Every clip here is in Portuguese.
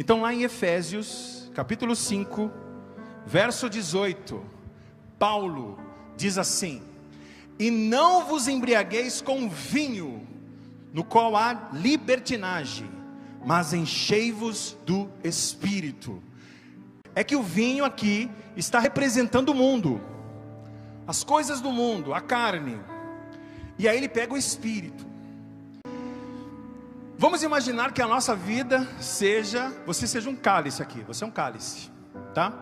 Então, lá em Efésios, capítulo 5, verso 18, Paulo diz assim: E não vos embriagueis com vinho, no qual há libertinagem, mas enchei-vos do espírito. É que o vinho aqui está representando o mundo, as coisas do mundo, a carne. E aí ele pega o espírito. Vamos imaginar que a nossa vida seja, você seja um cálice aqui, você é um cálice, tá?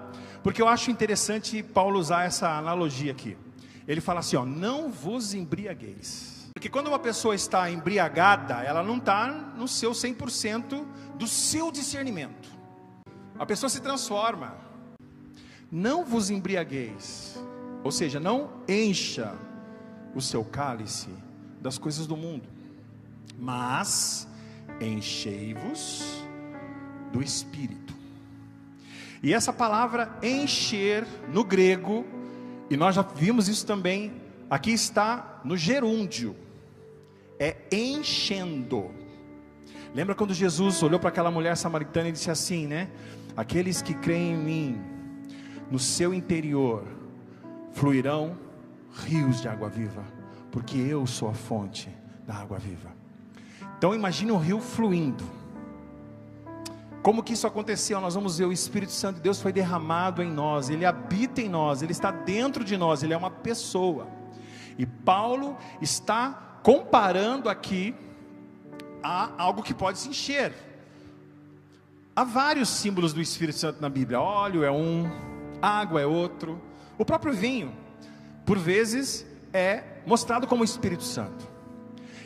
Porque eu acho interessante Paulo usar essa analogia aqui. Ele fala assim, ó, não vos embriagueis. Porque quando uma pessoa está embriagada, ela não está no seu 100% do seu discernimento. A pessoa se transforma. Não vos embriagueis. Ou seja, não encha o seu cálice das coisas do mundo. Mas enchei-vos do Espírito. E essa palavra encher no grego, e nós já vimos isso também, aqui está no gerúndio, é enchendo. Lembra quando Jesus olhou para aquela mulher samaritana e disse assim, né? Aqueles que creem em mim, no seu interior fluirão rios de água viva, porque eu sou a fonte da água viva. Então imagine um rio fluindo. Como que isso aconteceu? Nós vamos ver o Espírito Santo de Deus foi derramado em nós, ele habita em nós, ele está dentro de nós, ele é uma pessoa. E Paulo está comparando aqui a algo que pode se encher. Há vários símbolos do Espírito Santo na Bíblia. Óleo é um, água é outro. O próprio vinho, por vezes, é mostrado como Espírito Santo.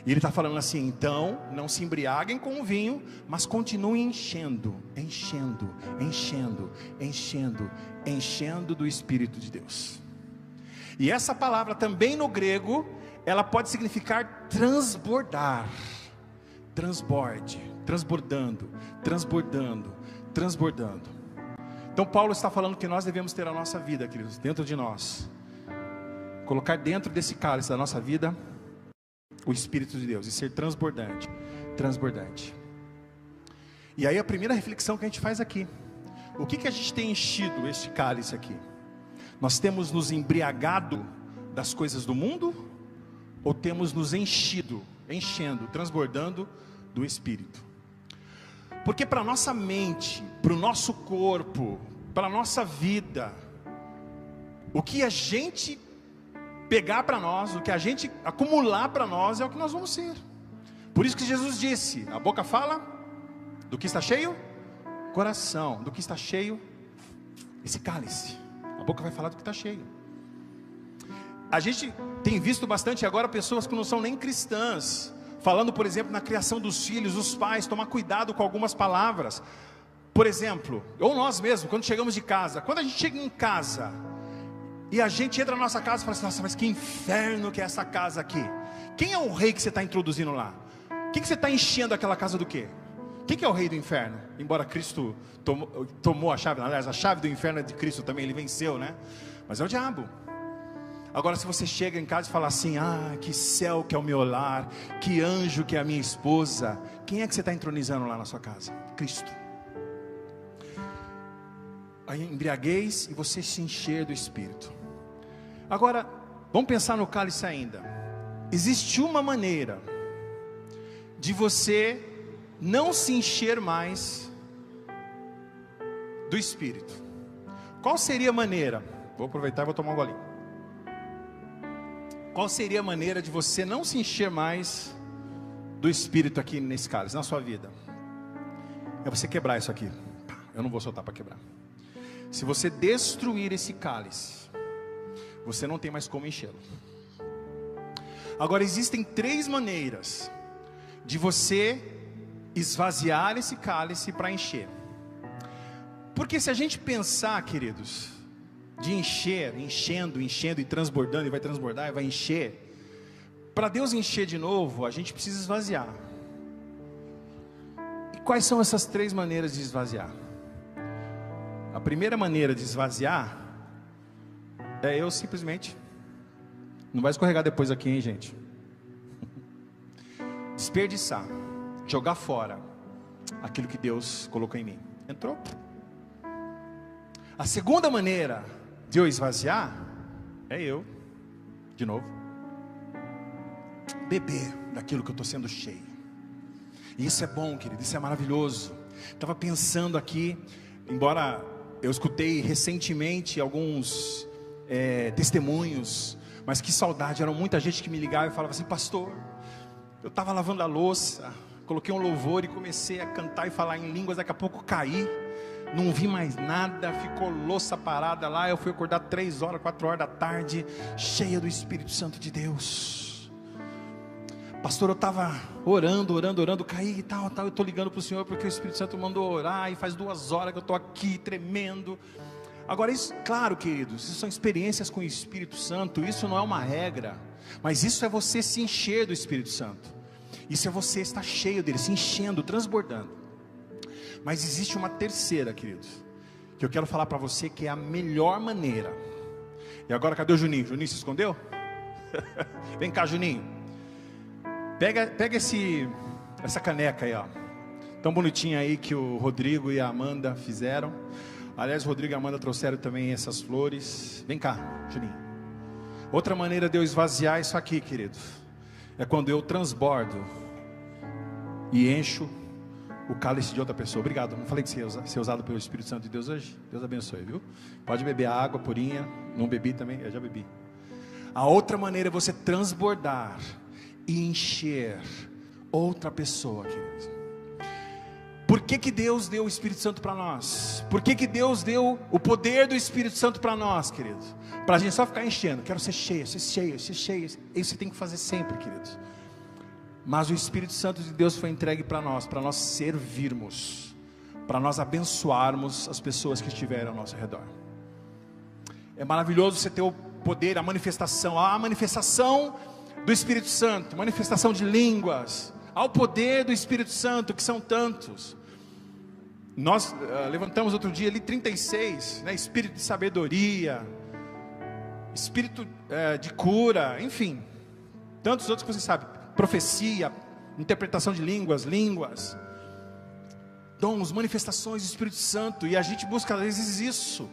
E ele está falando assim: então, não se embriaguem com o vinho, mas continuem enchendo, enchendo, enchendo, enchendo, enchendo do Espírito de Deus. E essa palavra também no grego, ela pode significar transbordar, transborde, transbordando, transbordando, transbordando. Então, Paulo está falando que nós devemos ter a nossa vida, queridos, dentro de nós, colocar dentro desse cálice da nossa vida o Espírito de Deus e ser transbordante, transbordante. E aí a primeira reflexão que a gente faz aqui, o que, que a gente tem enchido este cálice aqui? Nós temos nos embriagado das coisas do mundo ou temos nos enchido, enchendo, transbordando do Espírito? Porque para nossa mente, para o nosso corpo, para nossa vida, o que a gente pegar para nós, o que a gente acumular para nós é o que nós vamos ser. Por isso que Jesus disse: a boca fala do que está cheio, coração, do que está cheio, esse cálice. A boca vai falar do que está cheio. A gente tem visto bastante agora pessoas que não são nem cristãs, falando, por exemplo, na criação dos filhos, os pais, tomar cuidado com algumas palavras. Por exemplo, ou nós mesmos, quando chegamos de casa, quando a gente chega em casa, e a gente entra na nossa casa e fala assim: nossa, mas que inferno que é essa casa aqui. Quem é o rei que você está introduzindo lá? Quem que você está enchendo aquela casa do quê? Quem que é o rei do inferno? Embora Cristo tomou, tomou a chave, aliás, a chave do inferno é de Cristo também, ele venceu, né? Mas é o diabo. Agora, se você chega em casa e fala assim: Ah, que céu que é o meu lar, que anjo que é a minha esposa, quem é que você está entronizando lá na sua casa? Cristo. A embriaguez e você se encher do Espírito. Agora, vamos pensar no cálice ainda. Existe uma maneira de você não se encher mais do Espírito. Qual seria a maneira? Vou aproveitar e vou tomar um golinho. Qual seria a maneira de você não se encher mais do Espírito aqui nesse cálice, na sua vida? É você quebrar isso aqui. Eu não vou soltar para quebrar. Se você destruir esse cálice, você não tem mais como enchê-lo. Agora, existem três maneiras de você esvaziar esse cálice para encher. Porque se a gente pensar, queridos, de encher, enchendo, enchendo e transbordando, e vai transbordar e vai encher, para Deus encher de novo, a gente precisa esvaziar. E quais são essas três maneiras de esvaziar? A primeira maneira de esvaziar é eu simplesmente. Não vai escorregar depois aqui, hein, gente? Desperdiçar, jogar fora aquilo que Deus colocou em mim. Entrou. A segunda maneira de eu esvaziar é eu, de novo, beber daquilo que eu estou sendo cheio. E isso é bom, querido, isso é maravilhoso. Estava pensando aqui, embora eu escutei recentemente alguns é, testemunhos, mas que saudade, era muita gente que me ligava e falava assim, pastor, eu estava lavando a louça, coloquei um louvor e comecei a cantar e falar em línguas, daqui a pouco caí, não vi mais nada, ficou louça parada lá, eu fui acordar três horas, quatro horas da tarde, cheia do Espírito Santo de Deus. Pastor, eu estava orando, orando, orando, caí e tal, tal. Eu estou ligando para o Senhor porque o Espírito Santo mandou orar e faz duas horas que eu estou aqui tremendo. Agora, isso, claro, queridos, isso são experiências com o Espírito Santo, isso não é uma regra, mas isso é você se encher do Espírito Santo, isso é você estar cheio dele, se enchendo, transbordando. Mas existe uma terceira, queridos, que eu quero falar para você que é a melhor maneira. E agora, cadê o Juninho? Juninho se escondeu? Vem cá, Juninho. Pega, pega esse, essa caneca aí, ó. Tão bonitinha aí que o Rodrigo e a Amanda fizeram. Aliás, Rodrigo e Amanda trouxeram também essas flores. Vem cá, Juninho. Outra maneira de eu esvaziar isso aqui, querido, é quando eu transbordo e encho o cálice de outra pessoa. Obrigado. Não falei que você ia ser usado pelo Espírito Santo de Deus hoje? Deus abençoe, viu? Pode beber água purinha. Não bebi também? Eu já bebi. A outra maneira é você transbordar e encher outra pessoa, queridos. Por que, que Deus deu o Espírito Santo para nós? Por que, que Deus deu o poder do Espírito Santo para nós, queridos? Para a gente só ficar enchendo. Quero ser cheio, ser cheio, ser cheio. Isso você tem que fazer sempre, queridos. Mas o Espírito Santo de Deus foi entregue para nós, para nós servirmos, para nós abençoarmos as pessoas que estiverem ao nosso redor. É maravilhoso você ter o poder, a manifestação, a manifestação do Espírito Santo, manifestação de línguas, ao poder do Espírito Santo, que são tantos. Nós uh, levantamos outro dia ali 36, né, espírito de sabedoria, espírito uh, de cura, enfim, tantos outros que você sabe, profecia, interpretação de línguas, línguas, dons, manifestações do Espírito Santo, e a gente busca às vezes isso.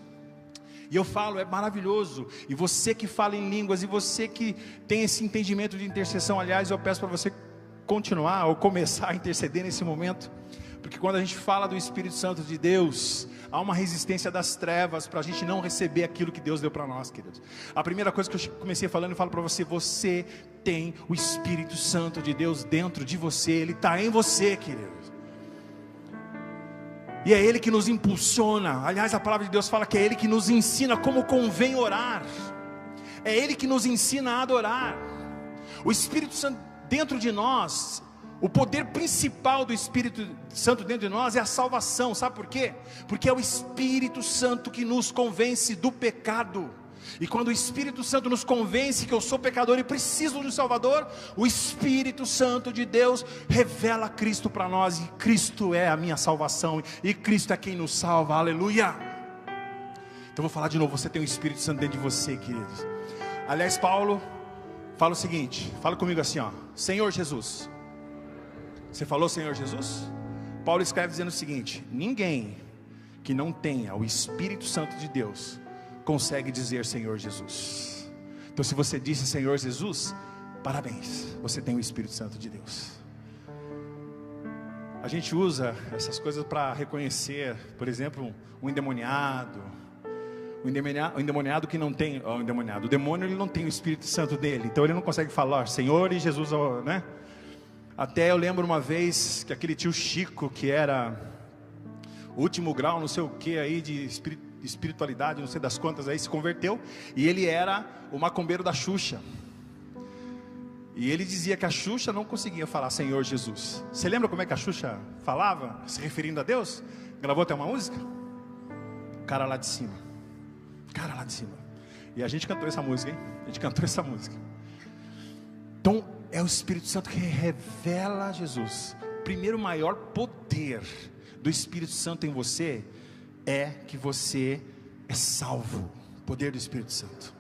E eu falo, é maravilhoso. E você que fala em línguas, e você que tem esse entendimento de intercessão, aliás, eu peço para você continuar ou começar a interceder nesse momento. Porque quando a gente fala do Espírito Santo de Deus, há uma resistência das trevas para a gente não receber aquilo que Deus deu para nós, queridos. A primeira coisa que eu comecei falando, eu falo para você: você tem o Espírito Santo de Deus dentro de você, ele está em você, queridos. E é Ele que nos impulsiona. Aliás, a palavra de Deus fala que é Ele que nos ensina como convém orar. É Ele que nos ensina a adorar. O Espírito Santo dentro de nós, o poder principal do Espírito Santo dentro de nós é a salvação. Sabe por quê? Porque é o Espírito Santo que nos convence do pecado. E quando o Espírito Santo nos convence que eu sou pecador e preciso de um Salvador, o Espírito Santo de Deus revela Cristo para nós, e Cristo é a minha salvação, e Cristo é quem nos salva, aleluia. Então vou falar de novo: você tem o Espírito Santo dentro de você, queridos. Aliás, Paulo fala o seguinte: fala comigo assim, ó, Senhor Jesus. Você falou Senhor Jesus? Paulo escreve dizendo o seguinte: ninguém que não tenha o Espírito Santo de Deus consegue dizer Senhor Jesus. Então, se você disse Senhor Jesus, parabéns, você tem o Espírito Santo de Deus. A gente usa essas coisas para reconhecer, por exemplo, um endemoniado, o endemoniado, que não tem, o endemoniado, o demônio ele não tem o Espírito Santo dele, então ele não consegue falar Senhor e Jesus, né? Até eu lembro uma vez que aquele tio Chico, que era último grau, não sei o que aí de espiritualidade, não sei das quantas aí, se converteu, e ele era o macumbeiro da Xuxa. E ele dizia que a Xuxa não conseguia falar Senhor Jesus. Você lembra como é que a Xuxa falava, se referindo a Deus? Gravou até uma música? Cara lá de cima. Cara lá de cima. E a gente cantou essa música, hein? A gente cantou essa música. Então, é o Espírito Santo que revela Jesus. Primeiro maior poder do Espírito Santo em você é que você é salvo. Poder do Espírito Santo.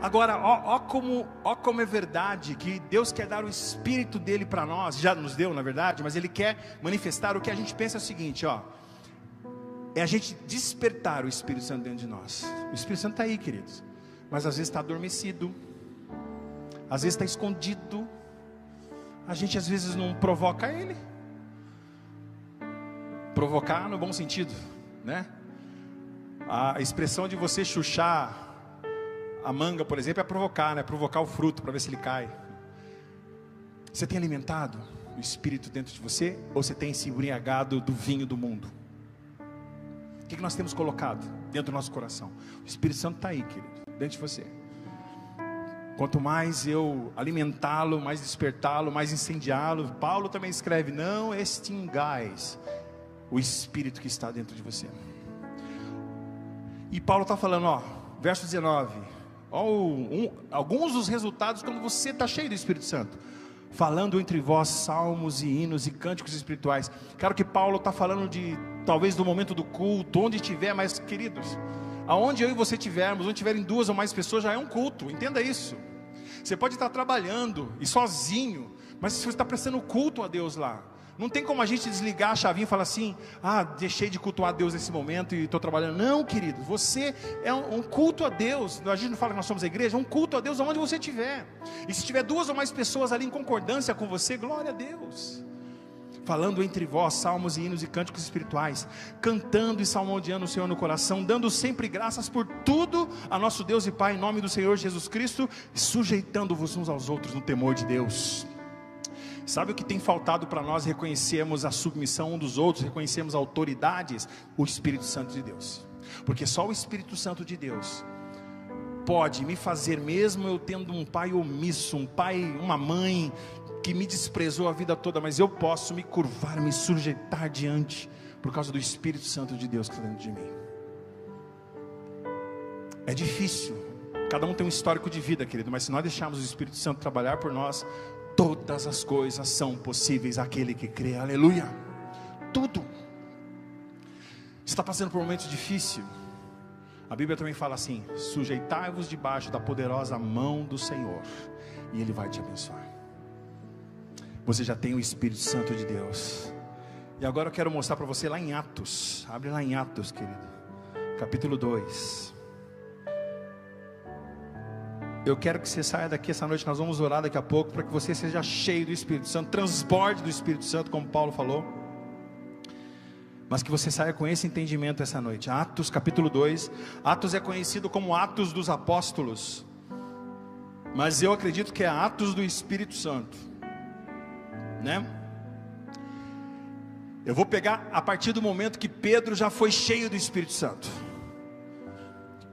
Agora, ó, ó, como, ó como é verdade que Deus quer dar o Espírito dele para nós, já nos deu na verdade, mas Ele quer manifestar o que a gente pensa é o seguinte: ó, é a gente despertar o Espírito Santo dentro de nós. O Espírito Santo está aí, queridos, mas às vezes está adormecido, às vezes está escondido, a gente às vezes não provoca ele. Provocar no bom sentido, né? A expressão de você chuchar a manga, por exemplo, é provocar, né? Provocar o fruto para ver se ele cai. Você tem alimentado o espírito dentro de você ou você tem se embriagado do vinho do mundo? O que, nós temos colocado dentro do nosso coração? O Espírito Santo está aí, querido, dentro de você. Quanto mais eu alimentá-lo, mais despertá-lo, mais incendiá-lo. Paulo também escreve: não extingais o Espírito que está dentro de você. E Paulo está falando, ó, verso 19: ó, um, alguns dos resultados quando você está cheio do Espírito Santo falando entre vós salmos e hinos e cânticos espirituais. Claro que Paulo está falando de talvez do momento do culto, onde estiver, mas queridos, aonde eu e você tivermos, onde tiverem duas ou mais pessoas, já é um culto, entenda isso. Você pode estar trabalhando e sozinho, mas você está prestando culto a Deus lá. Não tem como a gente desligar a chavinha e falar assim: ah, deixei de cultuar a Deus nesse momento e estou trabalhando. Não, querido, você é um, um, culto a Deus. A gente não fala que nós somos a igreja, é um culto a Deus aonde você estiver. E se tiver duas ou mais pessoas ali em concordância com você, glória a Deus. Falando entre vós salmos e hinos e cânticos espirituais, cantando e salmodiando o Senhor no coração, dando sempre graças por tudo a nosso Deus e Pai, em nome do Senhor Jesus Cristo, sujeitando-vos uns aos outros no temor de Deus. Sabe o que tem faltado para nós reconhecermos a submissão um dos outros, reconhecermos autoridades? O Espírito Santo de Deus. Porque só o Espírito Santo de Deus pode me fazer, mesmo eu tendo um pai omisso, um pai, uma mãe que me desprezou a vida toda, mas eu posso me curvar, me sujeitar diante, por causa do Espírito Santo de Deus que está dentro de mim. É difícil, cada um tem um histórico de vida, querido, mas se nós deixarmos o Espírito Santo trabalhar por nós, Todas as coisas são possíveis àquele que crê, aleluia. Tudo. Está passando por um momento difícil. A Bíblia também fala assim: sujeitai-vos debaixo da poderosa mão do Senhor, e Ele vai te abençoar. Você já tem o Espírito Santo de Deus. E agora eu quero mostrar para você lá em Atos. Abre lá em Atos, querido. Capítulo 2. Eu quero que você saia daqui essa noite, nós vamos orar daqui a pouco, para que você seja cheio do Espírito Santo, transborde do Espírito Santo, como Paulo falou. Mas que você saia com esse entendimento essa noite. Atos capítulo 2. Atos é conhecido como Atos dos Apóstolos. Mas eu acredito que é Atos do Espírito Santo. Né? Eu vou pegar a partir do momento que Pedro já foi cheio do Espírito Santo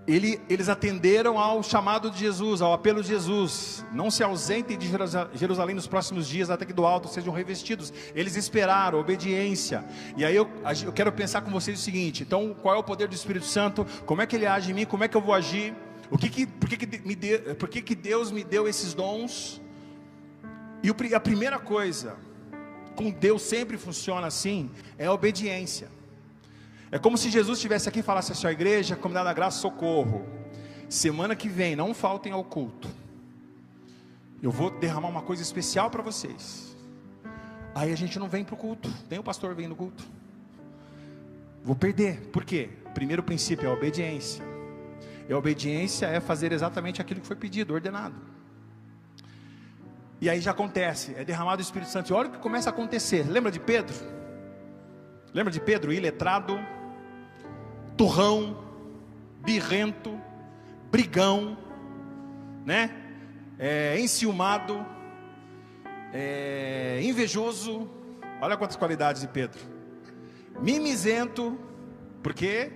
ele, eles atenderam ao chamado de Jesus, ao apelo de Jesus. Não se ausentem de Jerusalém nos próximos dias, até que do alto sejam revestidos. Eles esperaram, obediência. E aí eu, eu quero pensar com vocês o seguinte: então, qual é o poder do Espírito Santo? Como é que ele age em mim? Como é que eu vou agir? O que que, por que, que, me de, por que, que Deus me deu esses dons? E a primeira coisa, com Deus sempre funciona assim, é a obediência. É como se Jesus estivesse aqui e falasse assim: a igreja, comunidade da graça, socorro. Semana que vem, não faltem ao culto. Eu vou derramar uma coisa especial para vocês. Aí a gente não vem para o culto, tem o pastor vem no culto. Vou perder, por quê? Primeiro princípio é a obediência. E a obediência é fazer exatamente aquilo que foi pedido, ordenado. E aí já acontece, é derramado o Espírito Santo. E olha o que começa a acontecer. Lembra de Pedro? Lembra de Pedro, iletrado, turrão, birrento, brigão, né? É, enciumado, é, invejoso. Olha quantas qualidades de Pedro. Mimizento, porque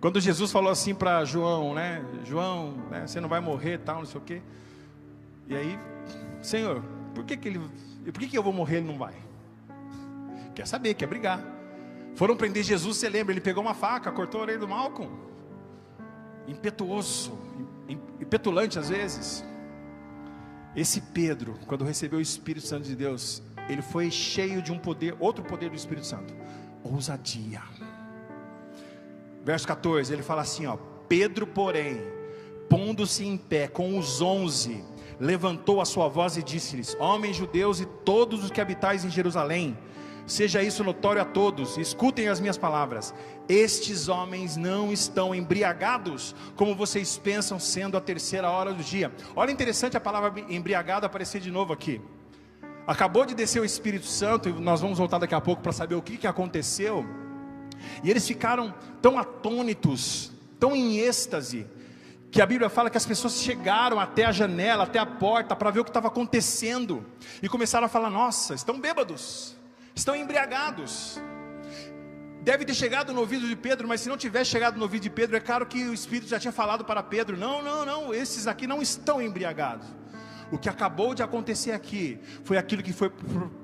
quando Jesus falou assim para João, né? João, né, você não vai morrer, tal, não sei o quê. E aí, Senhor, por que que ele, por que que eu vou morrer e ele não vai? Quer saber, quer brigar. Foram prender Jesus, você lembra? Ele pegou uma faca, cortou a orelha do Malcolm. Impetuoso, impetulante às vezes. Esse Pedro, quando recebeu o Espírito Santo de Deus, ele foi cheio de um poder, outro poder do Espírito Santo, ousadia. Verso 14, ele fala assim: ó, Pedro, porém, pondo-se em pé com os onze, levantou a sua voz e disse-lhes: Homens judeus e todos os que habitais em Jerusalém, Seja isso notório a todos, escutem as minhas palavras. Estes homens não estão embriagados, como vocês pensam, sendo a terceira hora do dia. Olha interessante a palavra embriagado aparecer de novo aqui. Acabou de descer o Espírito Santo, e nós vamos voltar daqui a pouco para saber o que, que aconteceu. E eles ficaram tão atônitos, tão em êxtase, que a Bíblia fala que as pessoas chegaram até a janela, até a porta, para ver o que estava acontecendo, e começaram a falar: Nossa, estão bêbados, estão embriagados. Deve ter chegado no ouvido de Pedro, mas se não tivesse chegado no ouvido de Pedro, é claro que o Espírito já tinha falado para Pedro: Não, não, não, esses aqui não estão embriagados. O que acabou de acontecer aqui foi aquilo que foi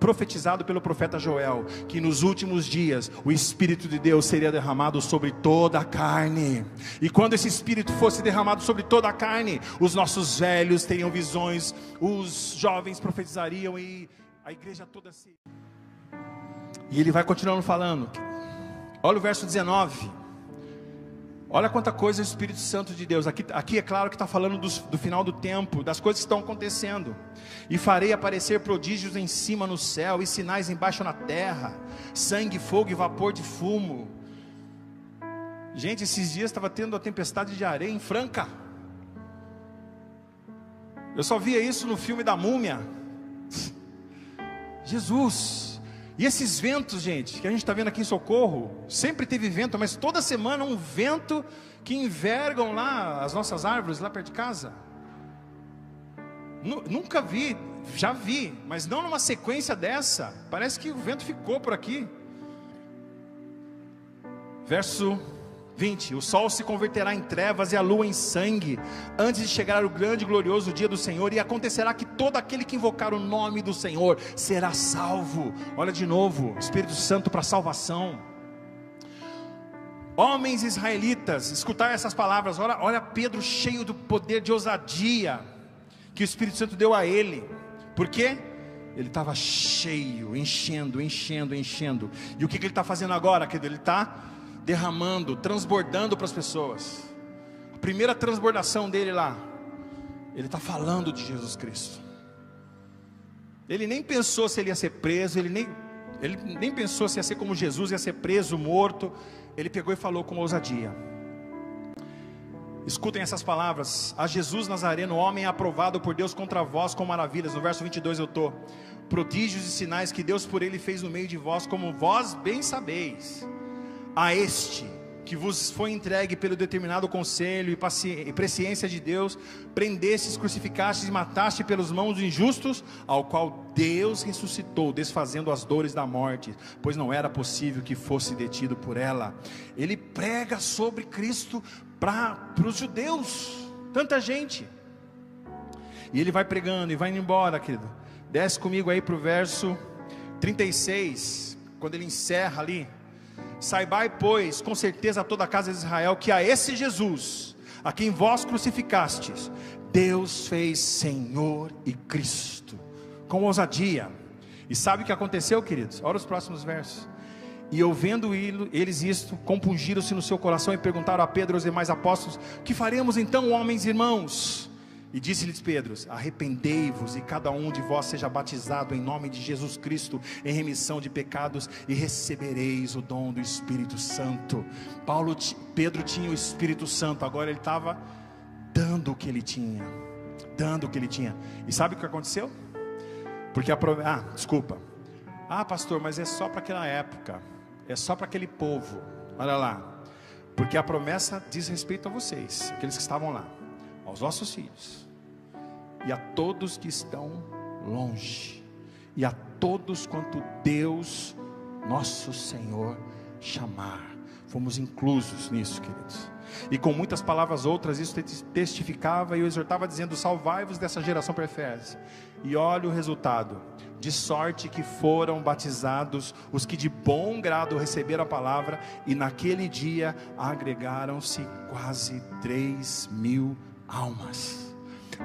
profetizado pelo profeta Joel, que nos últimos dias o Espírito de Deus seria derramado sobre toda a carne. E quando esse Espírito fosse derramado sobre toda a carne, os nossos velhos teriam visões, os jovens profetizariam e a igreja toda se. E ele vai continuando falando. Olha o verso 19. Olha quanta coisa o Espírito Santo de Deus. Aqui, aqui é claro que está falando do, do, final do tempo, das coisas que estão acontecendo. E farei aparecer prodígios em cima no céu e sinais embaixo na terra: sangue, fogo e vapor de fumo. Gente, esses dias estava tendo a tempestade de areia em Franca. Eu só via isso no filme da múmia. Jesus. E esses ventos, gente, que a gente está vendo aqui em Socorro, sempre teve vento, mas toda semana um vento que envergam lá as nossas árvores, lá perto de casa. Nunca vi, já vi, mas não numa sequência dessa. Parece que o vento ficou por aqui. Verso 20: O sol se converterá em trevas e a lua em sangue, antes de chegar o grande e glorioso dia do Senhor, e acontecerá que todo aquele que invocar o nome do Senhor será salvo. Olha de novo, Espírito Santo para salvação. Homens israelitas, escutar essas palavras, olha, olha Pedro cheio do poder de ousadia que o Espírito Santo deu a ele, por quê? Ele estava cheio, enchendo, enchendo, enchendo. E o que, que ele está fazendo agora? Ele está derramando, transbordando para as pessoas. A primeira transbordação dele lá, ele está falando de Jesus Cristo. Ele nem pensou se ele ia ser preso, ele nem, ele nem pensou se ia ser como Jesus, ia ser preso, morto. Ele pegou e falou com ousadia. Escutem essas palavras. A Jesus Nazareno, homem aprovado por Deus contra vós com maravilhas. No verso 22 eu estou. Prodígios e sinais que Deus por ele fez no meio de vós, como vós bem sabeis a este que vos foi entregue pelo determinado conselho e presciência de Deus, prendestes, crucificastes e mataste pelas mãos injustos, ao qual Deus ressuscitou, desfazendo as dores da morte, pois não era possível que fosse detido por ela. Ele prega sobre Cristo para os judeus, tanta gente. E ele vai pregando e vai indo embora, querido. Desce comigo aí para o verso 36, quando ele encerra ali Saibai, pois, com certeza toda a casa de Israel, que a esse Jesus, a quem vós crucificastes, Deus fez Senhor e Cristo, com ousadia. E sabe o que aconteceu, queridos? Olha os próximos versos. E ouvindo eles isto, compungiram-se no seu coração e perguntaram a Pedro e aos demais apóstolos: Que faremos então, homens e irmãos? E disse-lhes Pedro: Arrependei-vos e cada um de vós seja batizado em nome de Jesus Cristo em remissão de pecados e recebereis o dom do Espírito Santo. Paulo, Pedro tinha o Espírito Santo, agora ele estava dando o que ele tinha, dando o que ele tinha. E sabe o que aconteceu? Porque a promessa, ah, desculpa. Ah, pastor, mas é só para aquela época. É só para aquele povo. Olha lá. Porque a promessa diz respeito a vocês, aqueles que estavam lá aos nossos filhos e a todos que estão longe e a todos quanto Deus, nosso Senhor, chamar. Fomos inclusos nisso, queridos. E com muitas palavras outras, isso testificava e eu exortava, dizendo: Salvai-vos dessa geração perversa. E olha o resultado: de sorte que foram batizados os que de bom grado receberam a palavra, e naquele dia agregaram-se quase três mil almas.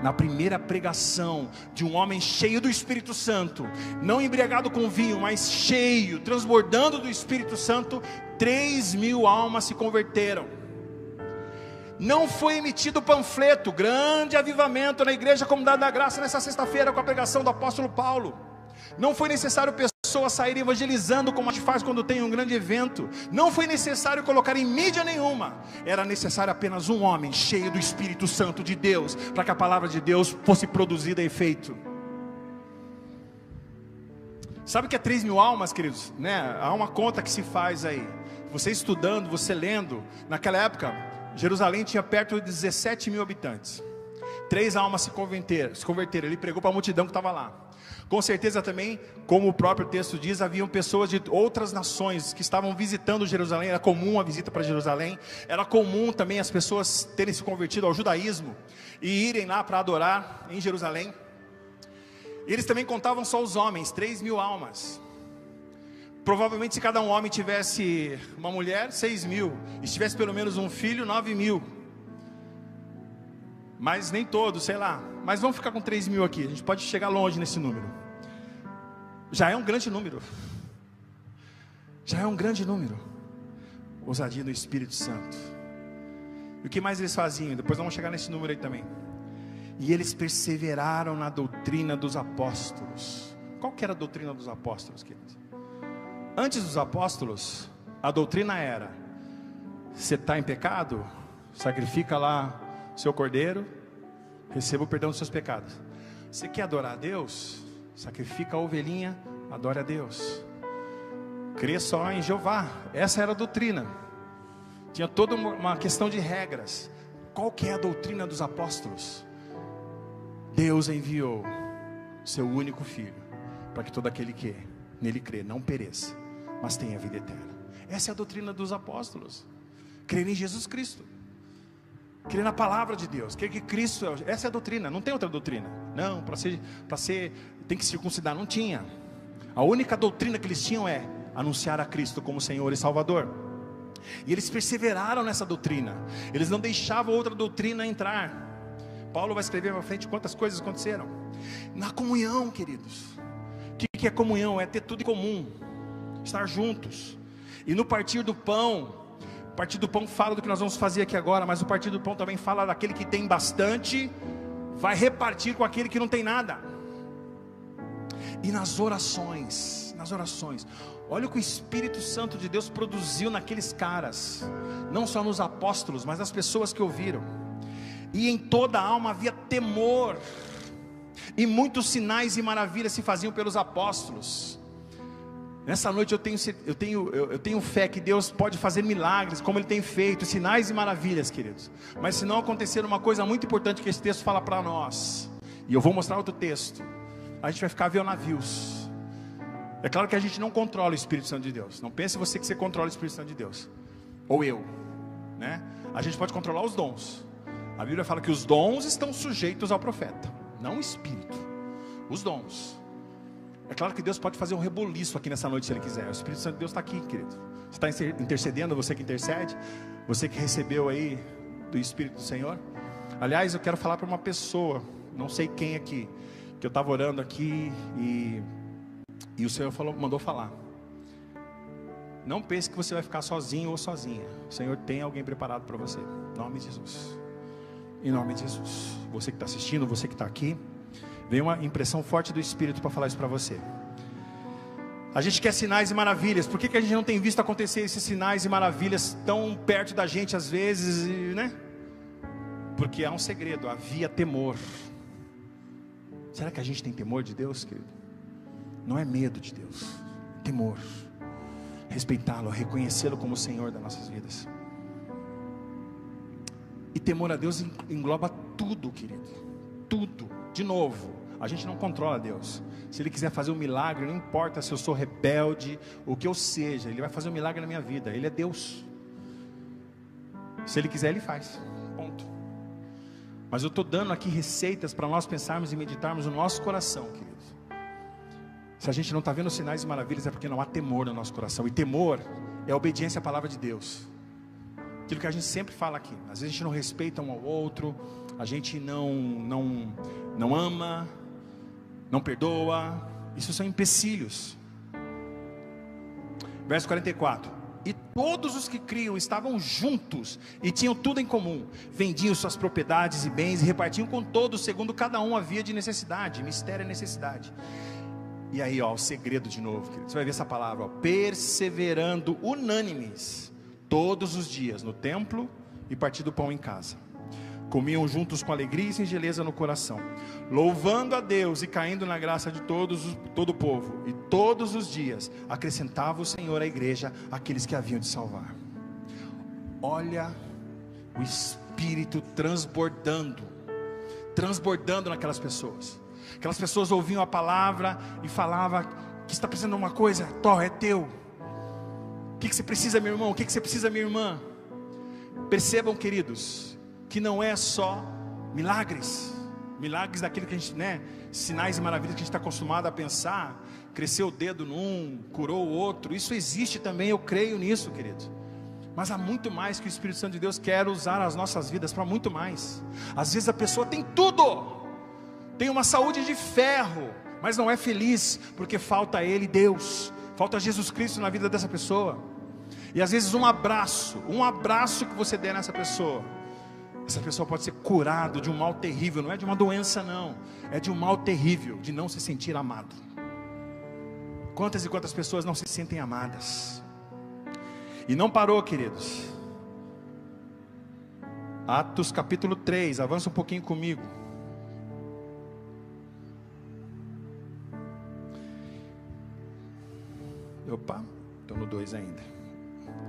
Na primeira pregação de um homem cheio do Espírito Santo, não embriagado com vinho, mas cheio, transbordando do Espírito Santo, três mil almas se converteram. Não foi emitido panfleto, grande avivamento na igreja Comunidade da Graça nessa sexta-feira com a pregação do apóstolo Paulo. Não foi necessário pessoas pessoas saírem evangelizando como a gente faz quando tem um grande evento. Não foi necessário colocar em mídia nenhuma. Era necessário apenas um homem cheio do Espírito Santo de Deus para que a palavra de Deus fosse produzida e feito. Sabe o que é 3 mil almas, queridos? Né? Há uma conta que se faz aí. Você estudando, você lendo. Naquela época, Jerusalém tinha perto de 17 mil habitantes. Três almas se converteram. Se converteram. Ele pregou para a multidão que estava lá. Com certeza também, como o próprio texto diz, haviam pessoas de outras nações que estavam visitando Jerusalém. Era comum a visita para Jerusalém. Era comum também as pessoas terem se convertido ao judaísmo e irem lá para adorar em Jerusalém. Eles também contavam só os homens, 3 mil almas. Provavelmente, se cada um homem tivesse uma mulher, 6 mil. E se tivesse pelo menos um filho, 9 mil. Mas nem todos, sei lá. Mas vamos ficar com 3 mil aqui. A gente pode chegar longe nesse número. Já é um grande número. Já é um grande número. Ousadia do Espírito Santo. E o que mais eles faziam? Depois vamos chegar nesse número aí também. E eles perseveraram na doutrina dos apóstolos. Qual que era a doutrina dos apóstolos, queridos? Antes dos apóstolos, a doutrina era: você está em pecado, sacrifica lá seu cordeiro, receba o perdão dos seus pecados. Você quer adorar a Deus? Sacrifica a ovelhinha, adore a Deus. Crê só em Jeová. Essa era a doutrina. Tinha toda uma questão de regras. Qual que é a doutrina dos apóstolos? Deus enviou seu único filho para que todo aquele que nele crê não pereça, mas tenha vida eterna. Essa é a doutrina dos apóstolos. Crer em Jesus Cristo. Crer na palavra de Deus. Crer que Cristo é. Essa é a doutrina. Não tem outra doutrina. Não, para ser, ser, tem que circuncidar. Não tinha. A única doutrina que eles tinham é anunciar a Cristo como Senhor e Salvador. E eles perseveraram nessa doutrina. Eles não deixavam outra doutrina entrar. Paulo vai escrever para frente quantas coisas aconteceram. Na comunhão, queridos. O que, que é comunhão? É ter tudo em comum, estar juntos. E no partir do pão, o partir do pão fala do que nós vamos fazer aqui agora, mas o partir do pão também fala daquele que tem bastante, vai repartir com aquele que não tem nada. E nas orações, nas orações, olha o que o Espírito Santo de Deus produziu naqueles caras, não só nos apóstolos, mas nas pessoas que ouviram e em toda a alma havia temor, e muitos sinais e maravilhas se faziam pelos apóstolos. Nessa noite eu tenho, eu, tenho, eu tenho fé que Deus pode fazer milagres, como Ele tem feito, sinais e maravilhas, queridos. Mas se não acontecer uma coisa muito importante que esse texto fala para nós, e eu vou mostrar outro texto, a gente vai ficar vendo navios. É claro que a gente não controla o Espírito Santo de Deus. Não pense você que você controla o Espírito Santo de Deus, ou eu, né? A gente pode controlar os dons. A Bíblia fala que os dons estão sujeitos ao profeta, não o espírito. Os dons. É claro que Deus pode fazer um reboliço aqui nessa noite se Ele quiser. O Espírito Santo de Deus está aqui, querido. Você está intercedendo, você que intercede, você que recebeu aí do Espírito do Senhor. Aliás, eu quero falar para uma pessoa, não sei quem aqui, que eu estava orando aqui e, e o Senhor falou, mandou falar. Não pense que você vai ficar sozinho ou sozinha. O Senhor tem alguém preparado para você. Em nome de Jesus. Em nome de Jesus. Você que está assistindo, você que está aqui, veio uma impressão forte do Espírito para falar isso para você. A gente quer sinais e maravilhas. Por que, que a gente não tem visto acontecer esses sinais e maravilhas tão perto da gente às vezes, né? Porque há um segredo, havia temor. Será que a gente tem temor de Deus, querido? Não é medo de Deus, é temor. Respeitá-lo, reconhecê-lo como o Senhor das nossas vidas. E temor a Deus engloba tudo, querido. Tudo. De novo, a gente não controla Deus. Se Ele quiser fazer um milagre, não importa se eu sou rebelde, o que eu seja, Ele vai fazer um milagre na minha vida. Ele é Deus. Se Ele quiser, Ele faz. Mas eu estou dando aqui receitas para nós pensarmos e meditarmos no nosso coração, queridos. Se a gente não está vendo sinais e maravilhas, é porque não há temor no nosso coração. E temor é obediência à palavra de Deus. Aquilo que a gente sempre fala aqui. Às vezes a gente não respeita um ao outro, a gente não, não, não ama, não perdoa. Isso são empecilhos. Verso 44. E todos os que criam estavam juntos e tinham tudo em comum. Vendiam suas propriedades e bens e repartiam com todos, segundo cada um havia de necessidade. Mistério é necessidade. E aí, ó, o segredo de novo, querido. Você vai ver essa palavra, ó, perseverando unânimes todos os dias no templo e partindo pão em casa. Comiam juntos com alegria e singeleza no coração, louvando a Deus e caindo na graça de todos, todo o povo. E todos os dias acrescentava o Senhor à igreja aqueles que haviam de salvar. Olha o Espírito transbordando, transbordando naquelas pessoas. Aquelas pessoas ouviam a palavra e falavam que está precisando de uma coisa, Tó, é teu. O que, que você precisa, meu irmão? O que, que você precisa, minha irmã? Percebam, queridos, que não é só milagres, milagres daquilo que a gente, né? Sinais e maravilhas que a gente está acostumado a pensar. Cresceu o dedo num, curou o outro. Isso existe também, eu creio nisso, querido. Mas há muito mais que o Espírito Santo de Deus quer usar as nossas vidas para muito mais. Às vezes a pessoa tem tudo, tem uma saúde de ferro, mas não é feliz porque falta a Ele, Deus, falta Jesus Cristo na vida dessa pessoa. E às vezes um abraço, um abraço que você der nessa pessoa, essa pessoa pode ser curada de um mal terrível, não é de uma doença, não, é de um mal terrível, de não se sentir amado. Quantas e quantas pessoas não se sentem amadas? E não parou, queridos. Atos capítulo 3, avança um pouquinho comigo. Opa, estou no 2 ainda.